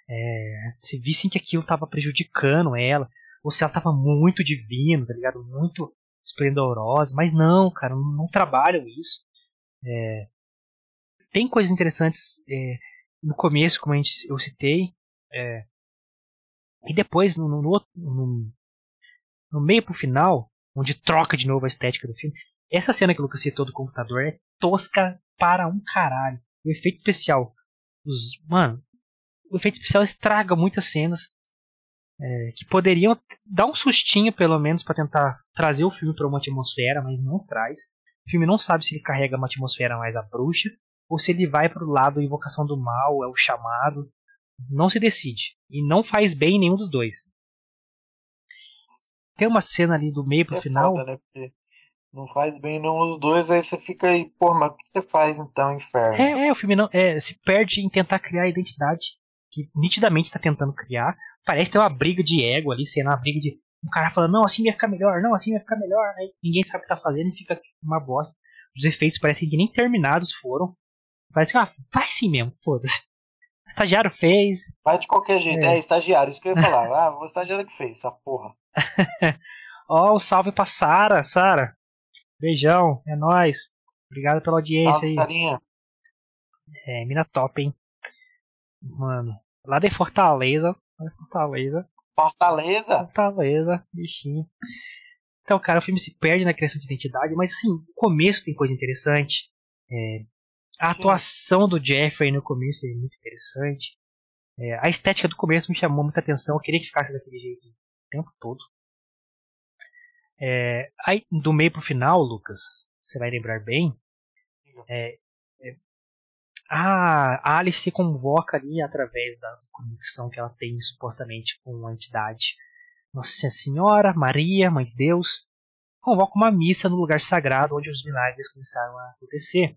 É, se vissem que aquilo tava prejudicando ela, ou se ela tava muito divina, tá ligado? Muito esplendorosa, mas não, cara, não, trabalham isso. É, tem coisas interessantes é, no começo, como a gente, eu citei, é, e depois no, no, no, no meio pro final, onde troca de novo a estética do filme. Essa cena que o Lucas citou do computador é tosca para um caralho. O efeito especial. Os, mano, o efeito especial estraga muitas cenas é, que poderiam dar um sustinho, pelo menos, para tentar trazer o filme para uma atmosfera, mas não traz. O filme não sabe se ele carrega uma atmosfera mais a bruxa ou se ele vai para o lado invocação do mal, é o chamado. Não se decide. E não faz bem nenhum dos dois. Tem uma cena ali do meio pro é final. Foda, né? Porque não faz bem nenhum dos dois, aí você fica aí, pô, mas o que você faz então, inferno? É, é o filme não, é, se perde em tentar criar a identidade que nitidamente está tentando criar. Parece ter uma briga de ego ali, sendo uma briga de um cara falando, não, assim vai ficar melhor, não, assim vai ficar melhor. Aí ninguém sabe o que tá fazendo e fica uma bosta. Os efeitos parecem que nem terminados foram. Parece que, ah, vai sim mesmo, foda-se. Estagiário fez. Vai de qualquer jeito, é, é estagiário, isso que eu ia falar. ah, o estagiário que fez, essa porra. (laughs) Ó, oh, salve pra Sara, Sara. Beijão, é nóis. Obrigado pela audiência salve, aí. Sarinha. É, mina top, hein? Mano, lá de Fortaleza. Fortaleza. Fortaleza? Fortaleza, bichinho. Então, cara, o filme se perde na criação de identidade, mas assim, o começo tem coisa interessante. É, a Sim. atuação do Jeffrey no começo é muito interessante. É, a estética do começo me chamou muita atenção. Eu queria que ficasse daquele jeito o tempo todo. É, aí, do meio pro final, Lucas, você vai lembrar bem. É, é, a Alice se convoca ali através da conexão que ela tem supostamente com a entidade Nossa Senhora, Maria, Mãe de Deus. Convoca uma missa no lugar sagrado onde os milagres começaram a acontecer.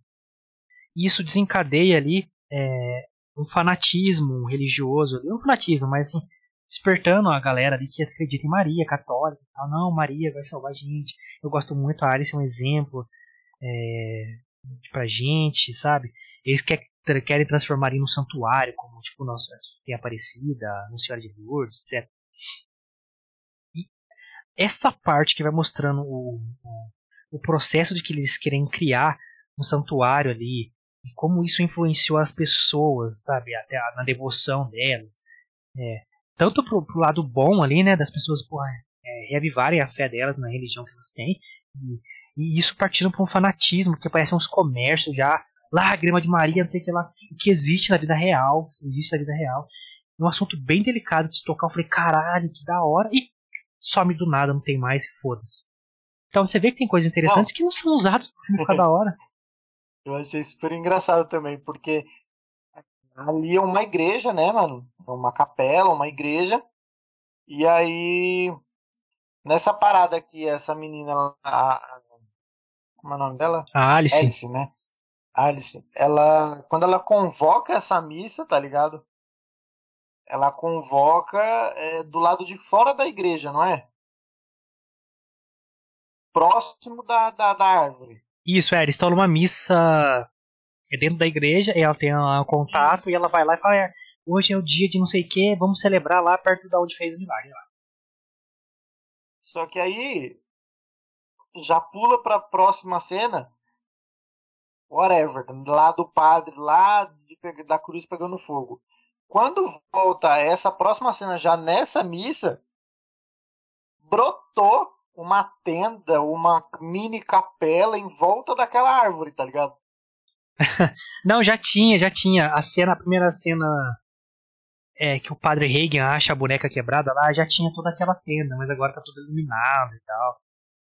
E isso desencadeia ali é, um fanatismo religioso, não um fanatismo, mas assim, despertando a galera ali que acredita em Maria, católica, não, Maria vai salvar a gente. Eu gosto muito, a Alice é um exemplo é, pra gente, sabe? Eles quer, querem transformar em um santuário, como tipo nosso aqui tem Aparecida, a Senhora de Lourdes, etc. E essa parte que vai mostrando o, o, o processo de que eles querem criar um santuário ali, e como isso influenciou as pessoas, sabe, até na devoção delas. É, tanto pro, pro, lado bom ali, né, das pessoas porra, é, reavivarem a fé delas na religião que elas têm, e, e isso partindo para um fanatismo que parece uns comércios já, lágrima de Maria, não sei o que lá, que existe na vida real, existe na vida real. É um assunto bem delicado de se tocar. Eu falei, caralho, que da hora, e some do nada, não tem mais, foda-se. Então você vê que tem coisas interessantes que não são usadas pra ficar da hora. (laughs) Eu achei super engraçado também, porque ali é uma igreja, né, mano? É uma capela, uma igreja. E aí, nessa parada aqui, essa menina, a, como é o nome dela? A Alice. Alice, né? Alice. Ela, quando ela convoca essa missa, tá ligado? Ela convoca é, do lado de fora da igreja, não é? Próximo da, da, da árvore. Isso, é, eles estão numa missa é dentro da igreja, e ela tem um contato Isso. e ela vai lá e fala: é, hoje é o dia de não sei o que, vamos celebrar lá perto da onde fez o milagre. Lá. Só que aí já pula para a próxima cena, whatever, lá do padre, lá de, da cruz pegando fogo. Quando volta essa próxima cena, já nessa missa, brotou uma tenda, uma mini capela em volta daquela árvore, tá ligado? (laughs) Não, já tinha, já tinha. A cena, a primeira cena é que o padre Reagan acha a boneca quebrada lá, já tinha toda aquela tenda, mas agora tá tudo iluminado e tal.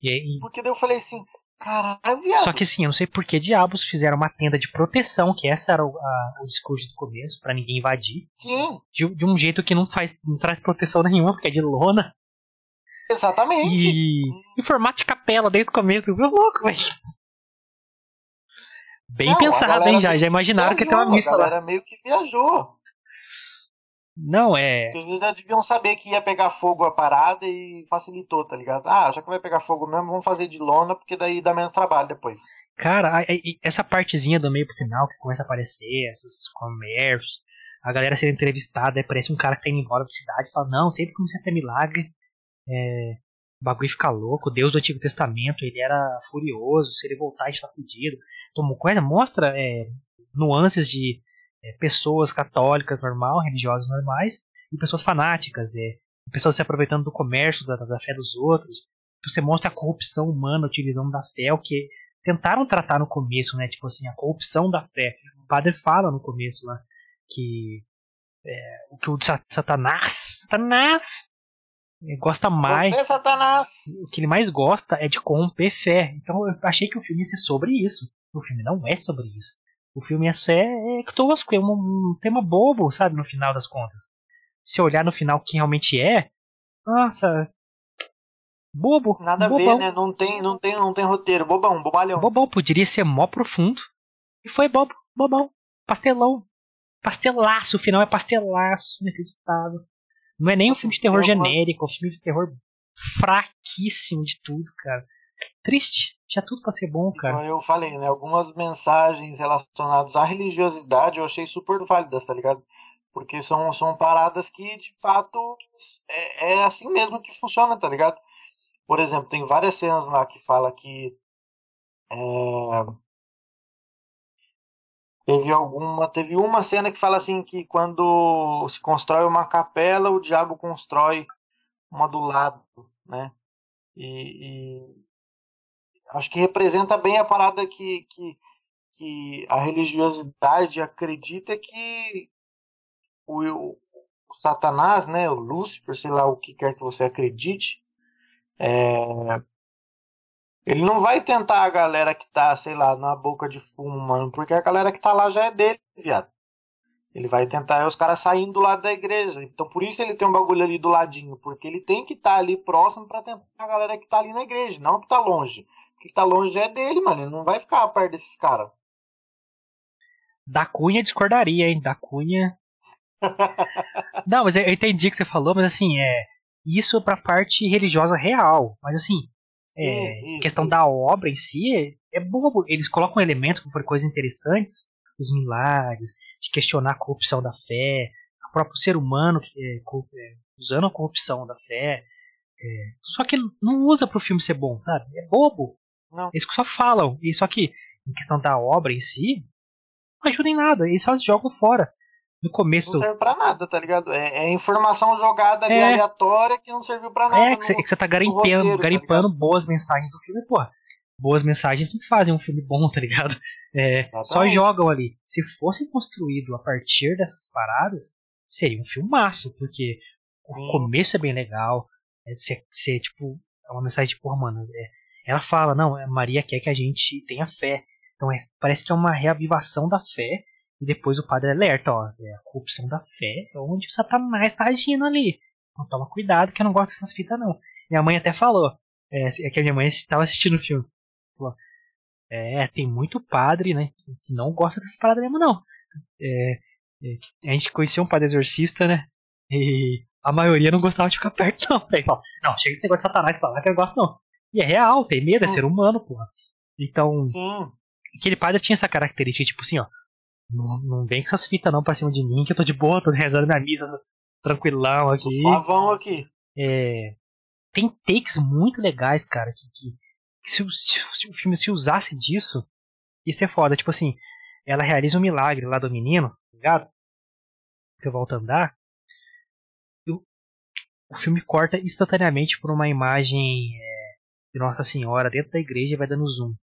E, e... Porque daí eu falei assim, caralho, viado. Só que assim, eu não sei por que diabos fizeram uma tenda de proteção, que essa era o, a, o discurso do começo, para ninguém invadir. Sim. De, de, um jeito que não faz, não traz proteção (laughs) nenhuma, porque é de lona. Exatamente. E em formato de capela desde o começo. Meu louco, velho. Bem não, pensado, hein? Já, já imaginaram viajou, que tem uma missa lá. A galera meio que viajou. Não, é. Eles já deviam saber que ia pegar fogo a parada e facilitou, tá ligado? Ah, já que vai pegar fogo mesmo, vamos fazer de lona, porque daí dá menos trabalho depois. Cara, essa partezinha do meio pro final que começa a aparecer, esses comércios, a galera sendo entrevistada, parece um cara que tá indo embora da cidade, fala, não, sempre que você tem milagre, é, o bagulho fica louco, Deus do Antigo Testamento, ele era furioso, se ele voltar a gente tá fudido. Então, coisa mostra é, nuances de é, pessoas católicas normal, religiosas normais, e pessoas fanáticas, é, pessoas se aproveitando do comércio, da, da fé dos outros. Você mostra a corrupção humana utilizando da fé, o que tentaram tratar no começo, né? Tipo assim, a corrupção da fé. O padre fala no começo lá que é, o que o Satanás, Satanás gosta mais. Você, Satanás! O que ele mais gosta é de corromper fé. Então eu achei que o filme ia ser sobre isso. O filme não é sobre isso. O filme é, ser, é tosco, é um, um tema bobo, sabe, no final das contas. Se olhar no final quem realmente é, nossa, bobo. Nada bobão. a ver, né? Não tem, não tem, não tem roteiro. Bobão, bobalhão. Bobão, poderia ser mó profundo. E foi bobo, bobão, pastelão. Pastelaço, o final é pastelaço, inacreditável. Não é nem um filme de terror genérico, é um filme de terror fraquíssimo de tudo, cara. Triste. Tinha tudo pra ser bom, cara. Eu falei, né? Algumas mensagens relacionadas à religiosidade eu achei super válidas, tá ligado? Porque são, são paradas que, de fato, é, é assim mesmo que funciona, tá ligado? Por exemplo, tem várias cenas lá que fala que é, teve alguma teve uma cena que fala assim que quando se constrói uma capela o diabo constrói uma do lado né e, e acho que representa bem a parada que, que, que a religiosidade acredita que o, o, Satanás, né, o Lúcifer, sei lá o que quer que você acredite, é, ele não vai tentar a galera que tá, sei lá, na boca de fumo, mano, porque a galera que tá lá já é dele, viado. Ele vai tentar é os caras saindo do lado da igreja. Então por isso ele tem um bagulho ali do ladinho, porque ele tem que estar tá ali próximo para tentar a galera que tá ali na igreja, não que tá longe. O que tá longe é dele, mano. Ele não vai ficar perto desses caras. Da Cunha discordaria, hein? Da Cunha. (laughs) não, mas eu entendi o que você falou, mas assim, é. Isso pra parte religiosa real. Mas assim, Sim, é, isso, questão isso. da obra em si é, é bobo. Eles colocam elementos como coisas interessantes, os milagres, de questionar a corrupção da fé, o próprio ser humano é, é, usando a corrupção da fé. É, só que não usa pro filme ser bom, sabe? É bobo. Não. Eles só falam. E só que, em questão da obra em si, não ajuda em nada. Eles só jogam fora. No começo. Não serve pra nada, tá ligado? É, é informação jogada ali é, aleatória que não serviu pra nada. É, que você tá garimpando, roteiro, tá garimpando tá boas mensagens do filme. Porra, boas mensagens não fazem um filme bom, (laughs) tá ligado? É, só jogam ali. Se fosse construído a partir dessas paradas, seria um filmaço, porque Sim. o começo é bem legal. É ser, ser tipo, é uma mensagem de, porra, mano, é, ela fala, não, Maria quer que a gente tenha fé. Então é, parece que é uma reavivação da fé. E depois o padre alerta, ó, é a corrupção da fé é onde o Satanás está agindo ali. Então toma cuidado que eu não gosto dessas fitas não. Minha mãe até falou, é, é que a minha mãe estava assistindo o filme. Falou, é, tem muito padre, né, que não gosta dessas paradas mesmo não. É, é, a gente conheceu um padre exorcista, né, e a maioria não gostava de ficar perto não. Aí, não, chega esse negócio de Satanás lá que eu gosto não. E é real, tem medo, é ser humano, porra. Então, Sim. aquele padre tinha essa característica, tipo assim, ó. Não, não vem com essas fitas não pra cima de mim, que eu tô de boa, tô rezando minha missa tranquilão aqui. Suavão aqui. É, tem takes muito legais, cara, que, que, que se, se, se, o filme se usasse disso, ia ser foda. Tipo assim, ela realiza um milagre lá do menino, tá ligado? Que volta a andar. o, o filme corta instantaneamente por uma imagem é, de Nossa Senhora dentro da igreja e vai dando zoom.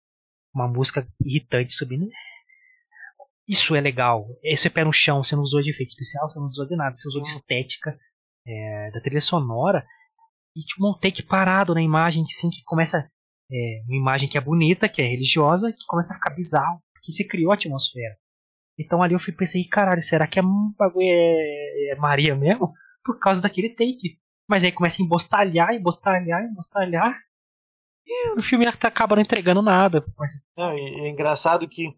Uma música irritante subindo. Isso é legal. Isso é pé no chão. Você não usou de efeito especial, você não usou de nada. Você usou de estética é, da trilha sonora. E tipo, um take parado na imagem, assim, que começa. É, uma imagem que é bonita, que é religiosa, que começa a ficar bizarro. Porque se criou a atmosfera. Então ali eu fui pensei, caralho, será que é bagulho é, é Maria mesmo? Por causa daquele take. Mas aí começa a embostalhar, embostalhar, embostalhar. E o filme acaba não entregando nada. Mas... Não, é engraçado que,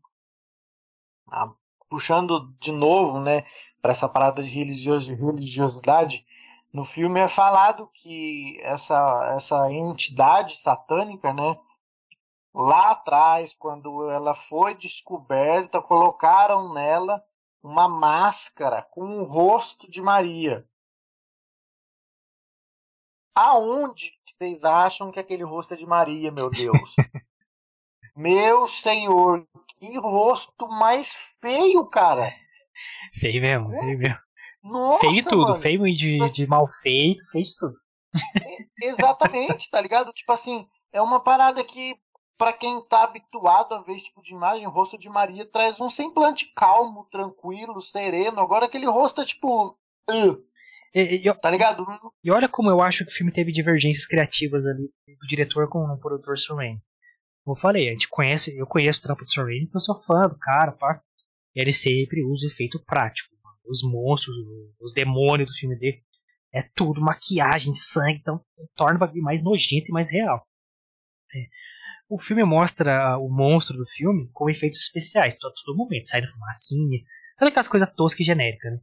ah, puxando de novo né, para essa parada de religiosidade, no filme é falado que essa, essa entidade satânica, né, lá atrás, quando ela foi descoberta, colocaram nela uma máscara com o rosto de Maria. Aonde vocês acham que aquele rosto é de Maria, meu Deus? (laughs) meu senhor, que rosto mais feio, cara. Feio mesmo, É. feio mesmo. Nossa, feio tudo, mano. feio de, Tipo de mal feito, fez tudo. Exatamente, tá ligado? Tipo assim, é uma parada que, pra quem tá habituado a ver esse tipo de imagem, o rosto de Maria traz um semblante calmo, tranquilo, sereno. Agora aquele rosto é tipo. "Ugh", E, e- tá ligado? e olha como eu acho que o filme teve divergências criativas ali do diretor com o produtor Sam Raimi. Como eu falei, a gente conhece, eu conheço o trampo do Sam Raimi porque eu sou fã do cara, pá. Ele sempre usa efeito prático. Os monstros, os demônios do filme dele. É tudo maquiagem, sangue, então torna o bagulho mais nojento e mais real. É. O filme mostra o monstro do filme com efeitos especiais, todo, todo momento, saindo fumacinha, todas aquelas coisas toscas e genéricas, né?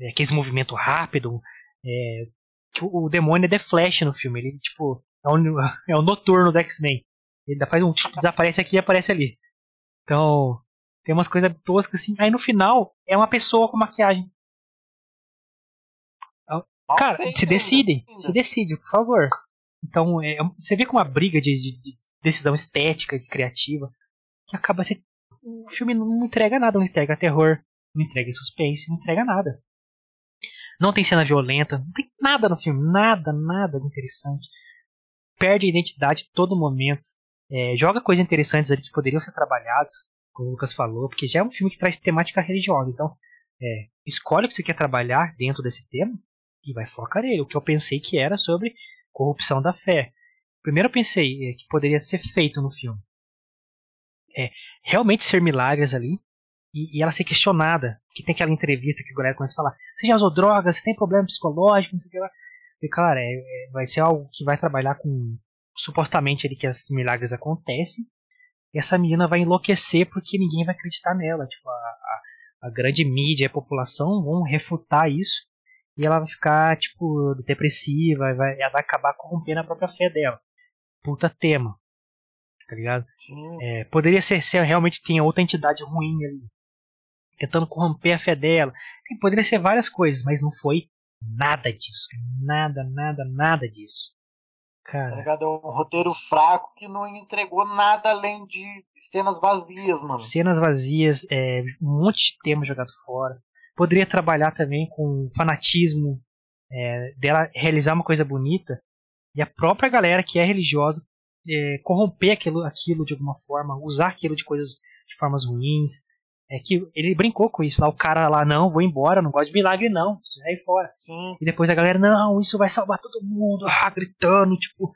É, aqueles movimentos rápidos, é, que o, o demônio é The Flash no filme, ele tipo, é o, (laughs) é o noturno do X-Men. Ele faz um desaparece aqui e aparece ali. Então, tem umas coisas toscas assim. Aí no final, é uma pessoa com maquiagem. Mal Cara, se decidem, se decide, por favor. Então, é, você vê com uma briga de, de- de decisão estética, de criativa, que acaba se o filme não entrega nada, não entrega terror, não entrega suspense, não entrega nada. Não tem cena violenta, não tem nada no filme, nada, nada de interessante. Perde a identidade todo momento. É, joga coisas interessantes ali que poderiam ser trabalhadas, como o Lucas falou, porque já é um filme que traz temática religiosa. Então, é, escolhe o que você quer trabalhar dentro desse tema e vai focar nele. O que eu pensei que era sobre corrupção da fé. Primeiro eu pensei é, que poderia ser feito no filme. É, realmente ser milagres ali e, e ela ser questionada. Que tem aquela entrevista que a galera começa a falar: Você já usou drogas? Você tem problema psicológico? Não sei o que lá. E, cara, é, é, vai ser algo que vai trabalhar com supostamente ali que os milagres acontecem. E essa menina vai enlouquecer porque ninguém vai acreditar nela. Tipo, a, a, a grande mídia e a população vão refutar isso e ela vai ficar, tipo, depressiva, vai, ela vai acabar corrompendo a própria fé dela. Puta tema. Tá ligado? É, poderia ser se realmente tinha outra entidade ruim ali, tentando corromper a fé dela. E Poderia ser várias coisas, mas não foi nada disso. Nada, nada, nada disso. Tá Cara, ligado? É um roteiro fraco que não entregou nada além de cenas vazias, mano. cenas vazias, é, um monte de tema jogado fora. Poderia trabalhar também com fanatismo é, dela realizar uma coisa bonita e a própria galera que é religiosa é, corromper aquilo, aquilo de alguma forma, usar aquilo de coisas de formas ruins. É que ele brincou com isso lá, o cara lá, não, vou embora, não gosto de milagre não, você vai fora. Sim. E depois a galera, não, isso vai salvar todo mundo, ah, gritando, tipo,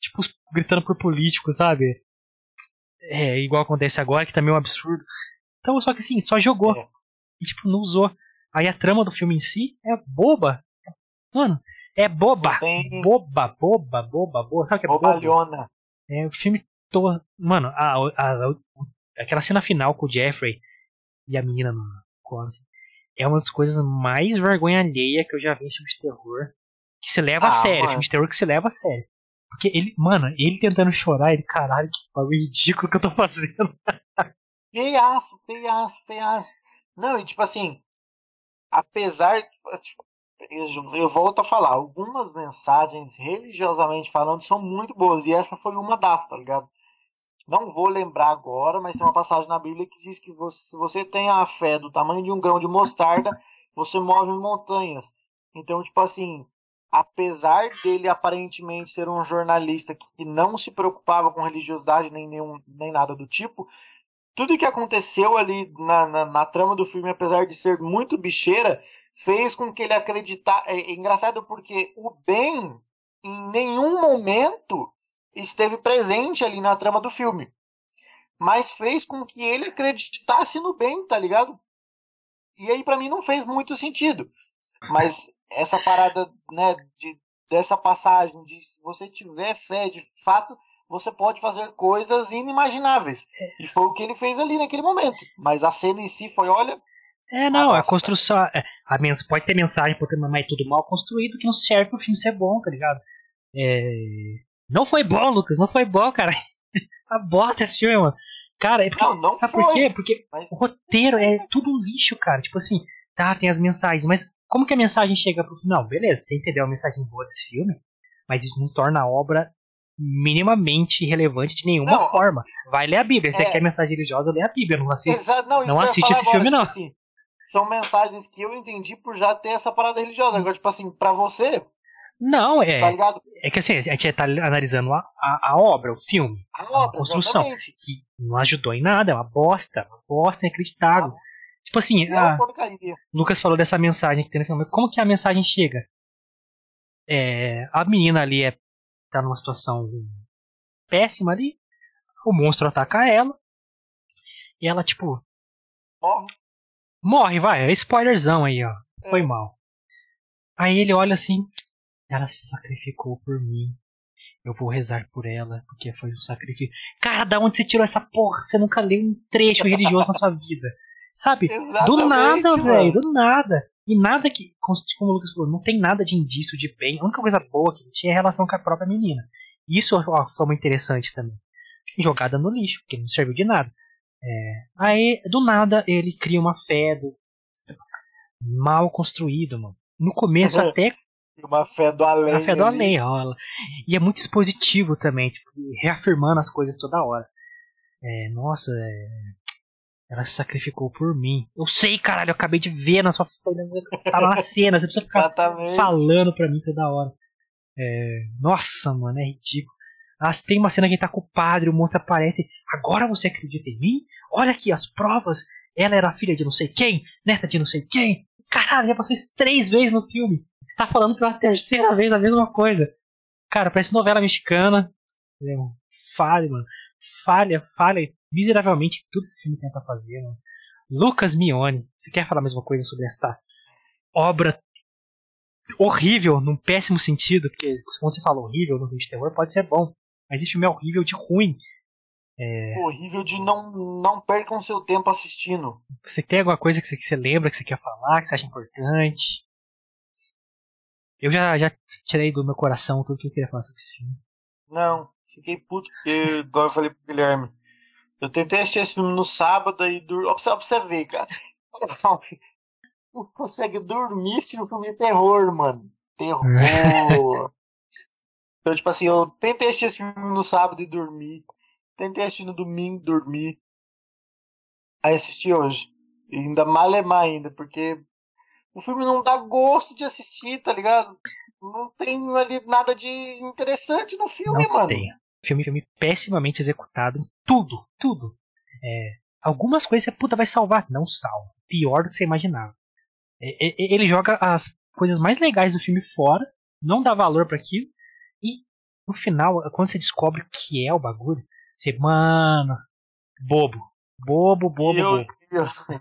tipo, gritando por político, sabe? É, igual acontece agora, que também é um absurdo. Então, só que assim, só jogou. É. E, tipo, não usou. Aí a trama do filme em si é boba. Mano, é boba. Tem Boba, boba, boba, boba. Sabe o que é boba? roubalhona. É, o filme todo. Mano, a, a- a- aquela cena final com o Jeffrey e a menina no colo, assim, é uma das coisas mais vergonha alheia que eu já vi em filme de terror. Que se leva a Ah, sério, mano. filme de terror que se leva a sério. Porque ele, mano, ele tentando chorar, ele, caralho, que bagulho ridículo que eu tô fazendo. (laughs) Feiaço, feiaço, feiaço. Não, e tipo assim, apesar. tipo, Eu eu volto a falar, algumas mensagens, religiosamente falando, são muito boas. E essa foi uma das, tá ligado? Não vou lembrar agora, mas tem uma passagem na Bíblia que diz que você, se você tem a fé do tamanho de um grão de mostarda, você move montanhas. Então, tipo assim, apesar dele aparentemente ser um jornalista que não se preocupava com religiosidade nem, nenhum, nem nada do tipo, tudo que aconteceu ali na, na, na trama do filme, apesar de ser muito bicheira, fez com que ele acreditar. É, é engraçado porque o bem, em nenhum momento, esteve presente ali na trama do filme. Mas fez com que ele acreditasse no bem, tá ligado? E aí, pra mim, não fez muito sentido. Mas essa parada, né, de, dessa passagem de se você tiver fé de fato, você pode fazer coisas inimagináveis. E foi o que ele fez ali naquele momento. Mas a cena em si foi, olha, É, não, a construção. é, A mens pode ter mensagem, ter mas é tudo mal construído que não serve pro filme ser bom, tá ligado? É, Não foi bom, Lucas, não foi bom, cara. (laughs) A bosta esse filme, mano. Cara, é porque, Não, não sabe foi. por quê? Porque Mas o roteiro é tudo um lixo, cara. Tipo assim, tá, tem as mensagens, mas como que a mensagem chega pro final? Beleza, você entendeu a mensagem boa desse filme, mas isso não torna a obra minimamente relevante de nenhuma Não, forma. Vai ler a Bíblia. Se é. você quer mensagem religiosa, lê a Bíblia. Não assiste. Exato, não, não assiste esse agora, filme, tipo não. assim, são mensagens que eu entendi por já ter essa parada religiosa. Agora, tipo assim, pra você, Não, é. tá? É que assim, a gente tá analisando a, a, a obra, o filme, A a obra, construção, exatamente. que não ajudou em nada, é uma bosta, uma bosta inacreditável. Tipo assim, é a. Lucas falou dessa mensagem que tem no filme. Como que a mensagem chega? É, a menina ali é, tá numa situação péssima ali. O monstro ataca ela. E ela, tipo, Morre. morre, vai. É spoilerzão aí, ó. Foi É. mal. Aí ele olha assim. Ela se sacrificou por mim. Eu vou rezar por ela, porque foi um sacrifício. Cara, da onde você tirou essa porra? Você nunca leu um trecho religioso na sua vida. Sabe? Do Exatamente, nada, mano. velho, do nada. E nada que, como o Lucas falou, não tem nada de indício de bem. A única coisa boa que tinha é a relação com a própria menina. Isso ó, foi uma interessante também. Jogada no lixo, porque não serviu de nada. É, aí, do nada, ele cria uma fé do, mal construído, mano. No começo Uhum. até Uma fé do além. a fé do além rola. E é muito expositivo também, tipo, reafirmando as coisas toda hora. É, nossa, é, ela se sacrificou por mim. Eu sei, caralho, eu acabei de ver na sua tá lá na cena, você precisa ficar falando pra mim toda hora. É, nossa, mano, é ridículo. Ah, tem uma cena que ele tá com o padre, o monstro aparece. Agora você acredita em mim? Olha aqui as provas. Ela era filha de não sei quem, neta de não sei quem. Caralho, já passou isso três vezes no filme. Você tá falando pela terceira vez a mesma coisa. Cara, parece novela mexicana. É, falha, mano. Falha, falha miseravelmente tudo que o filme tenta fazer, mano. Lucas Mione, você quer falar a mesma coisa sobre esta obra horrível, num péssimo sentido? Porque quando você fala horrível no filme de terror, pode ser bom. Mas esse filme é horrível de ruim. Horrível de não, não percam seu tempo assistindo. Você tem alguma coisa que você, que você lembra, que você quer falar, que você acha importante? Eu já, já tirei do meu coração tudo que eu queria falar sobre esse filme. Não, fiquei puto porque, igual eu falei pro Guilherme, eu tentei assistir esse filme no sábado e dur... Ó, pra você- ver, cara. (laughs) Não consegue dormir se o filme é terror, mano. Terror. (laughs) então, tipo assim, eu tentei assistir esse filme no sábado e dormi. Tentei assistir no domingo dormi. Aí assisti hoje. E ainda malemar ainda, porque o filme não dá gosto de assistir, tá ligado? Não tem ali nada de interessante no filme, Não mano. tem. Filme, filme pessimamente executado em tudo, tudo. É, algumas coisas você puta vai salvar, não salva. Pior do que você imaginava. É, é, ele joga as coisas mais legais do filme fora, não dá valor para aquilo e no final, quando você descobre o que é o bagulho, você, mano, bobo, bobo, bobo, e eu, bobo. e eu,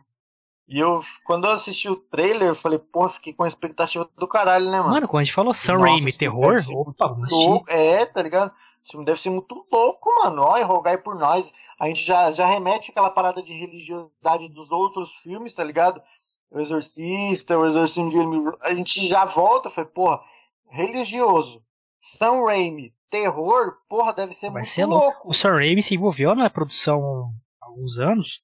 e eu, quando eu assisti o trailer, eu falei, pô, fiquei com a expectativa do caralho, né, mano? Mano, quando a gente falou Sam Raimi, terror, opa. Louco, É, tá ligado? Esse filme deve ser muito louco, mano. Ó, e rogai por nós. A gente já, já remete aquela parada de religiosidade dos outros filmes, tá ligado? O Exorcista, o Exorcismo de. A gente já volta, foi, porra, religioso. Sam Raimi, terror, porra, deve ser Vai muito ser louco. louco. O Sam Raimi se envolveu na produção há alguns anos.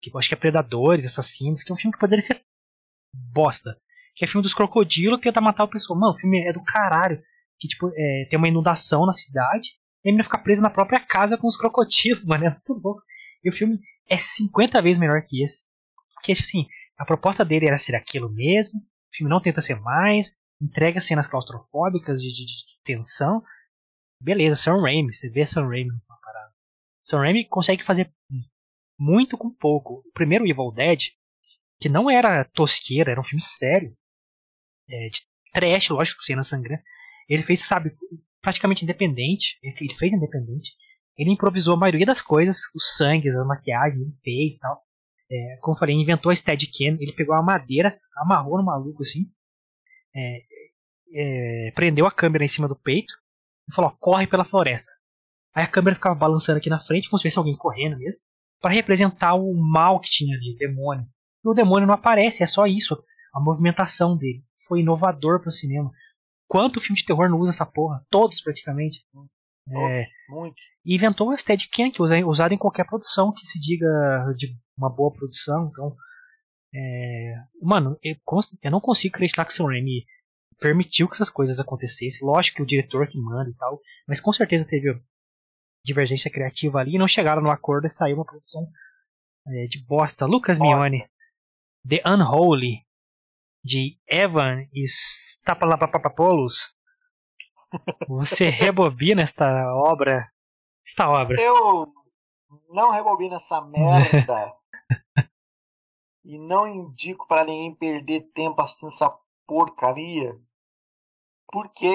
Que acho que é Predadores, Assassinos, que é um filme que poderia ser bosta. Que é filme dos crocodilos que tenta matar o pessoal. Mano, o filme é do caralho. Que tipo, é, tem uma inundação na cidade. E a menina fica presa na própria casa com os crocodilos, (laughs) mano. É muito louco. E o filme é 50 vezes melhor que esse. Porque, tipo assim, a proposta dele era ser aquilo mesmo. O filme não tenta ser mais. Entrega cenas claustrofóbicas de, de, de tensão. Beleza, Sam Raimi. Você vê Sam Raimi numa parada. Sam Raimi consegue fazer muito com pouco. O primeiro Evil Dead, que não era tosqueira, era um filme sério. É, de trash, lógico, cena sangrando. Ele fez, sabe, praticamente independente. Ele fez independente. Ele improvisou a maioria das coisas, os sangues, a maquiagem, ele fez tal. É, como eu falei, inventou a Steadicam. Ele pegou a madeira, amarrou no maluco assim. É, é, prendeu a câmera em cima do peito e falou: ó, corre pela floresta. Aí a câmera ficava balançando aqui na frente, como se fosse alguém correndo mesmo, para representar o mal que tinha ali, o demônio. E o demônio não aparece, é só isso, a movimentação dele. Foi inovador pro cinema. Quanto filme de terror não usa essa porra? Todos praticamente. É, Muito. e inventou o Steadicam, que é usado em qualquer produção que se diga de uma boa produção. Então, é, mano, eu, eu, não consigo acreditar que o Sam Raimi permitiu que essas coisas acontecessem. Lógico que o diretor que manda e tal, mas com certeza teve divergência criativa ali e não chegaram no acordo e saiu uma produção é, de bosta. Lucas Mione, The Unholy, de Evan e Stapalapapapoulos. (laughs) Você rebobina esta obra? Esta obra. Eu não rebobino essa merda. (laughs) e não indico para ninguém perder tempo assistindo essa porcaria. Porque,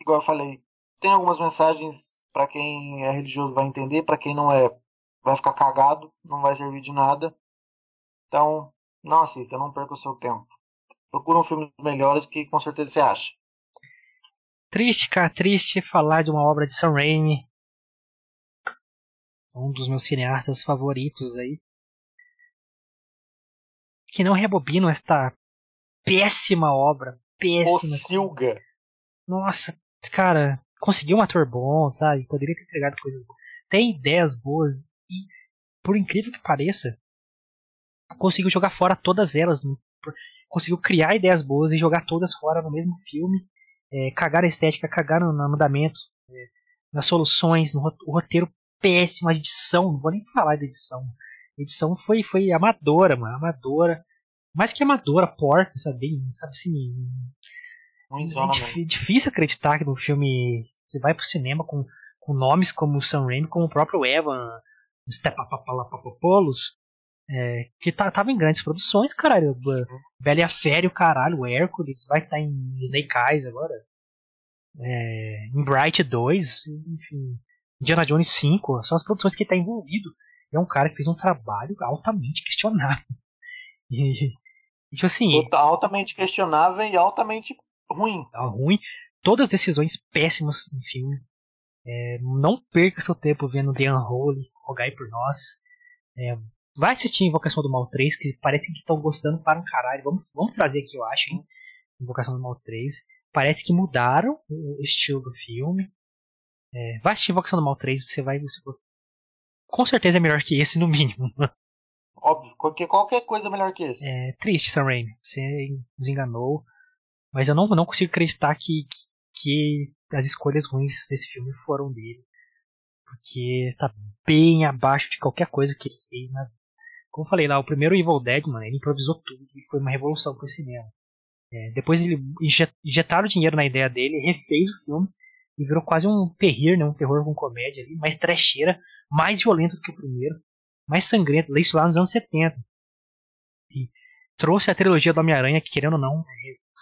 igual eu falei, tem algumas mensagens para quem é religioso vai entender, para quem não é, vai ficar cagado, não vai servir de nada. Então, não assista, não perca o seu tempo. Procura um filme melhores que com certeza você acha. Triste, cara, triste falar de uma obra de Sam Raimi. Um dos meus cineastas favoritos aí. Que não rebobinam esta péssima obra. Péssima. Silga. Nossa, cara, conseguiu um ator bom, sabe? Poderia ter entregado coisas boas. Tem ideias boas e, por incrível que pareça, conseguiu jogar fora todas elas. Conseguiu criar ideias boas e jogar todas fora no mesmo filme. É, cagar a estética, cagar no, no andamento, é, nas soluções, no roteiro péssimo, a edição, não vou nem falar da edição. A edição foi, foi amadora, mano, amadora. Mais que amadora, porca, sabe? Sabe assim. É difícil acreditar que no filme você vai pro cinema com, com nomes como o Sam Raimi, como o próprio Evan Stepapapalapapopoulos, é, que tá, tava em grandes produções, caralho. Bela e a caralho, Hércules, vai estar tá em Snake Eyes agora. É, em Bright 2, enfim. Indiana Jones 5, são as produções que ele tá envolvido. É um cara que fez um trabalho altamente questionável. (laughs) E, tipo assim. Altamente questionável e altamente ruim. Tá ruim. Todas as decisões péssimas no filme. É, não perca seu tempo vendo The Unholy, rogai por nós. É, Vai assistir Invocação do Mal 3, que parece que estão gostando para um caralho. Vamos, vamos trazer aqui, eu acho, hein? Invocação do Mal 3. Parece que mudaram o estilo do filme. É, vai assistir Invocação do Mal 3, você vai. Você, com certeza é melhor que esse, no mínimo. (laughs) Óbvio, porque qualquer coisa é melhor que esse. É triste, Sam Raimi. Você nos enganou. Mas eu não, não consigo acreditar que, que as escolhas ruins desse filme foram dele. Porque tá bem abaixo de qualquer coisa que ele fez na como eu falei lá, o primeiro Evil Dead, mano, ele improvisou tudo e foi uma revolução pro cinema. É, depois ele injetaram dinheiro na ideia dele, refez o filme e virou quase um terrir, né, um terror com comédia ali, mais trecheira, mais violento do que o primeiro, mais sangrento, isso lá nos anos 70. E trouxe a trilogia do Homem-Aranha, que querendo ou não,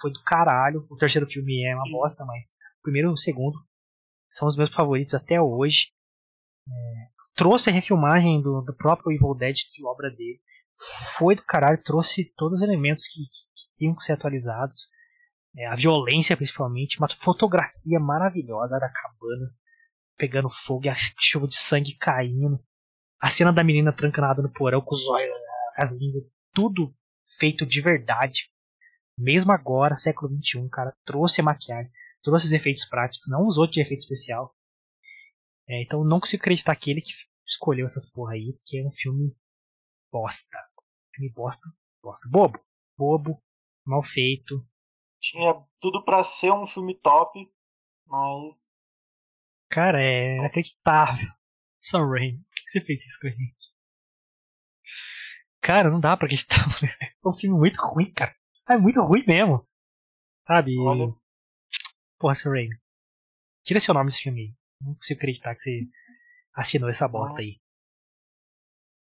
foi do caralho. O terceiro filme é uma bosta, mas o primeiro e o segundo são os meus favoritos até hoje. É, trouxe a refilmagem do, do próprio Evil Dead, de obra dele. Foi do caralho, trouxe todos os elementos que, que, que tinham que ser atualizados. É, a violência, principalmente. Uma fotografia maravilhosa da cabana pegando fogo e a chuva de sangue caindo. A cena da menina trancanada no porão com os olhos, as línguas, tudo feito de verdade. Mesmo agora, século XXI, cara, trouxe a maquiagem, trouxe os efeitos práticos, não usou de efeito especial. É, então não consigo acreditar que ele que escolheu essas porra aí, porque é um filme bosta. Filme bosta, bosta. Bobo. Bobo, mal feito. Tinha tudo para ser um filme top, mas. Cara, é inacreditável. Sam Raimi, por que você fez isso com a gente? Cara, não dá pra acreditar. (laughs) É um filme muito ruim, cara. É muito ruim mesmo. Sabe? Olha. Porra, Sam Raimi. Tira seu nome desse filme aí. Não consigo acreditar que você assinou essa bosta aí.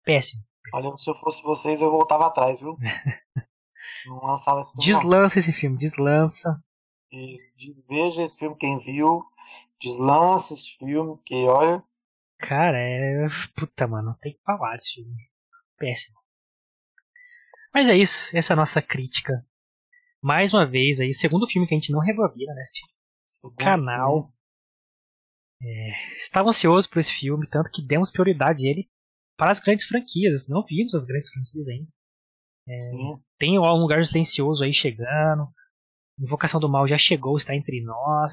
Péssimo. Olha, se eu fosse vocês, eu voltava atrás, viu? (laughs) não lançava esse filme. Deslança não. esse filme, deslança. Veja esse filme quem viu. Deslança esse filme, que olha. Cara, é. Puta, mano, tem que falar desse filme. Péssimo. Mas é isso, essa é a nossa crítica. Mais uma vez aí, segundo filme que a gente não rebobina neste segundo canal. Filme. É, estava ansioso por esse filme, tanto que demos prioridade a ele para as grandes franquias. Não vimos as grandes franquias ainda. É, tem um lugar silencioso aí chegando. Invocação do Mal já chegou, está entre nós.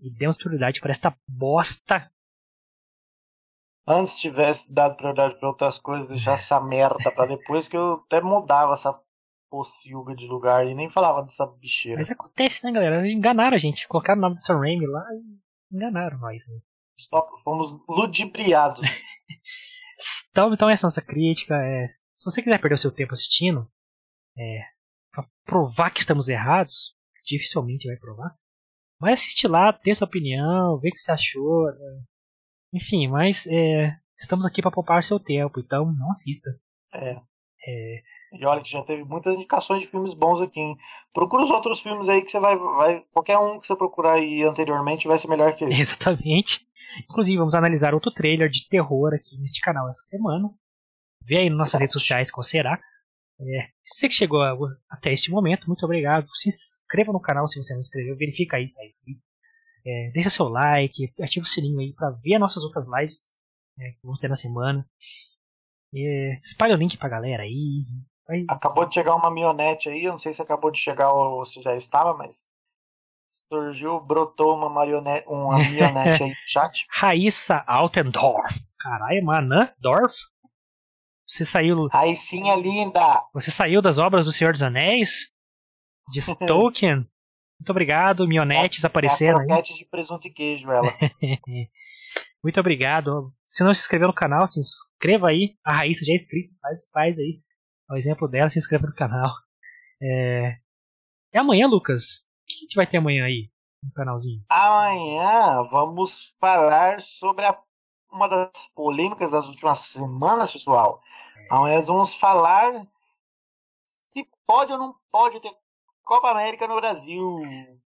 e demos prioridade para esta bosta. Antes tivesse dado prioridade para outras coisas, deixar essa merda para depois, que eu até mudava essa pocilga de lugar e nem falava dessa bicheira. Mas acontece, né, galera? Enganaram a gente. Colocaram o nome do Sam Raimi lá e enganaram nós. Né? Stop, fomos ludibriados. (laughs) então, então essa é a nossa crítica. É, se você quiser perder o seu tempo assistindo, é, pra provar que estamos errados, dificilmente vai provar. Mas assiste lá, dê sua opinião, vê o que você achou. Né? Enfim, mas é, estamos aqui para poupar seu tempo, então não assista. É. É, E olha que já teve muitas indicações de filmes bons aqui, hein? Procura os outros filmes aí que você vai, vai. Qualquer um que você procurar aí anteriormente vai ser melhor que (laughs) esse. Exatamente. Inclusive, vamos analisar outro trailer de terror aqui neste canal essa semana. Vê aí nas nossas redes sociais qual será. É, você que chegou até este momento, muito obrigado. Se inscreva no canal se você não se inscreveu. Verifica aí se está inscrito. É, deixa seu like, ativa o sininho aí para ver as nossas outras lives é, que vão ter na semana. É, espalha o link pra galera aí. Vai- Acabou de chegar uma marionete aí, eu não sei se acabou de chegar ou se já estava, mas surgiu, brotou uma marionete, uma (laughs) marionete aí no chat. Raíssa Altendorf. Caralho, Manã Dorf? Você saiu, Aí sim é linda! você saiu das obras do Senhor dos Anéis? De (laughs) Tolkien? Muito obrigado, Mionetes É apareceram croquete de presunto e queijo, ela. (laughs) Muito obrigado. Se não se inscreveu no canal, se inscreva aí. A Raíssa já é inscrita, faz, faz aí. É o exemplo dela, se inscreva no canal. É, é amanhã, Lucas. O que a gente vai ter amanhã aí no canalzinho? Amanhã vamos falar sobre a- uma das polêmicas das últimas semanas, pessoal. Amanhã nós vamos falar se pode ou não pode ter Copa América no Brasil.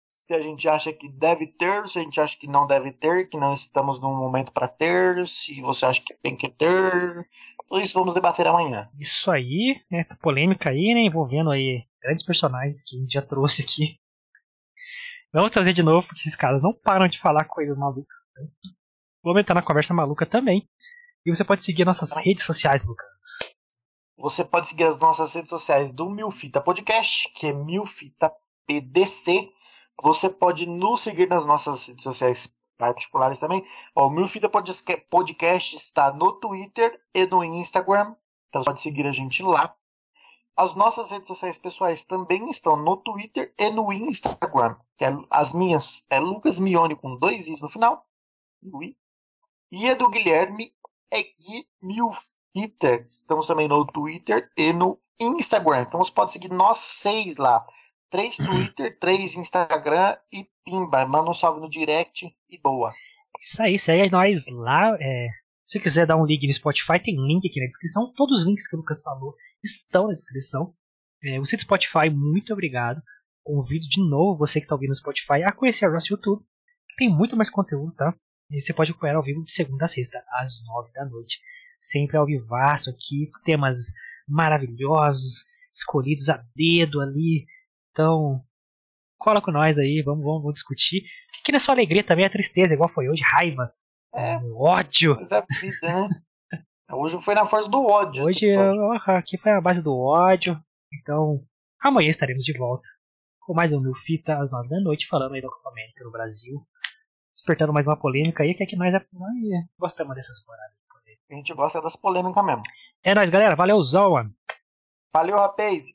Se a gente acha que deve ter, se a gente acha que não deve ter, que não estamos num momento para ter, se você acha que tem que ter. Tudo isso vamos debater amanhã. Isso aí, né? tá Polêmica aí, né? Envolvendo aí grandes personagens que a gente já trouxe aqui. Vamos trazer de novo, porque esses caras não param de falar coisas malucas. né? Vamos entrar na conversa maluca também. E você pode seguir nossas redes sociais, Lucas. Você pode seguir as nossas redes sociais do Milfita Podcast, que é Milfita PDC. Você pode nos seguir nas nossas redes sociais particulares também. Ó, o Milfita Podcast está no Twitter e no Instagram. Então você pode seguir a gente lá. As nossas redes sociais pessoais também estão no Twitter e no Instagram. Que é, as minhas é Lucas Mione com dois i's no final. E a do Guilherme é Gui Milfita. Estamos também no Twitter e no Instagram. Então você pode seguir nós seis lá. Três Twitter, três Instagram e pimba. Manda um salve no direct e boa. Isso aí, segue nós lá. é, se quiser dar um link no Spotify, tem link aqui na descrição. Todos os links que o Lucas falou estão na descrição. É, você do Spotify, muito obrigado. Convido de novo você que está ouvindo no Spotify a conhecer o nosso YouTube. Tem muito mais conteúdo, tá? E você pode acompanhar ao vivo de segunda a sexta, às nove da noite. Sempre ao vivaço aqui, temas maravilhosos, escolhidos a dedo ali. Então, cola com nós aí, vamos, vamos, vamos discutir. Que não é só alegria, também é tristeza, igual foi hoje, raiva, É, ódio. coisa da vida, né? (laughs) Hoje foi na força do ódio. Hoje esse episódio. ah, aqui foi a base do ódio. Então, amanhã estaremos de volta com mais um Mil Fita às nove da noite, falando aí Copa América no Brasil. Despertando mais uma polêmica aí, que é que nós, nós gostamos dessas paradas. A gente gosta das polêmicas mesmo. É nóis, galera. Valeu, Zoan. Valeu, rapaz!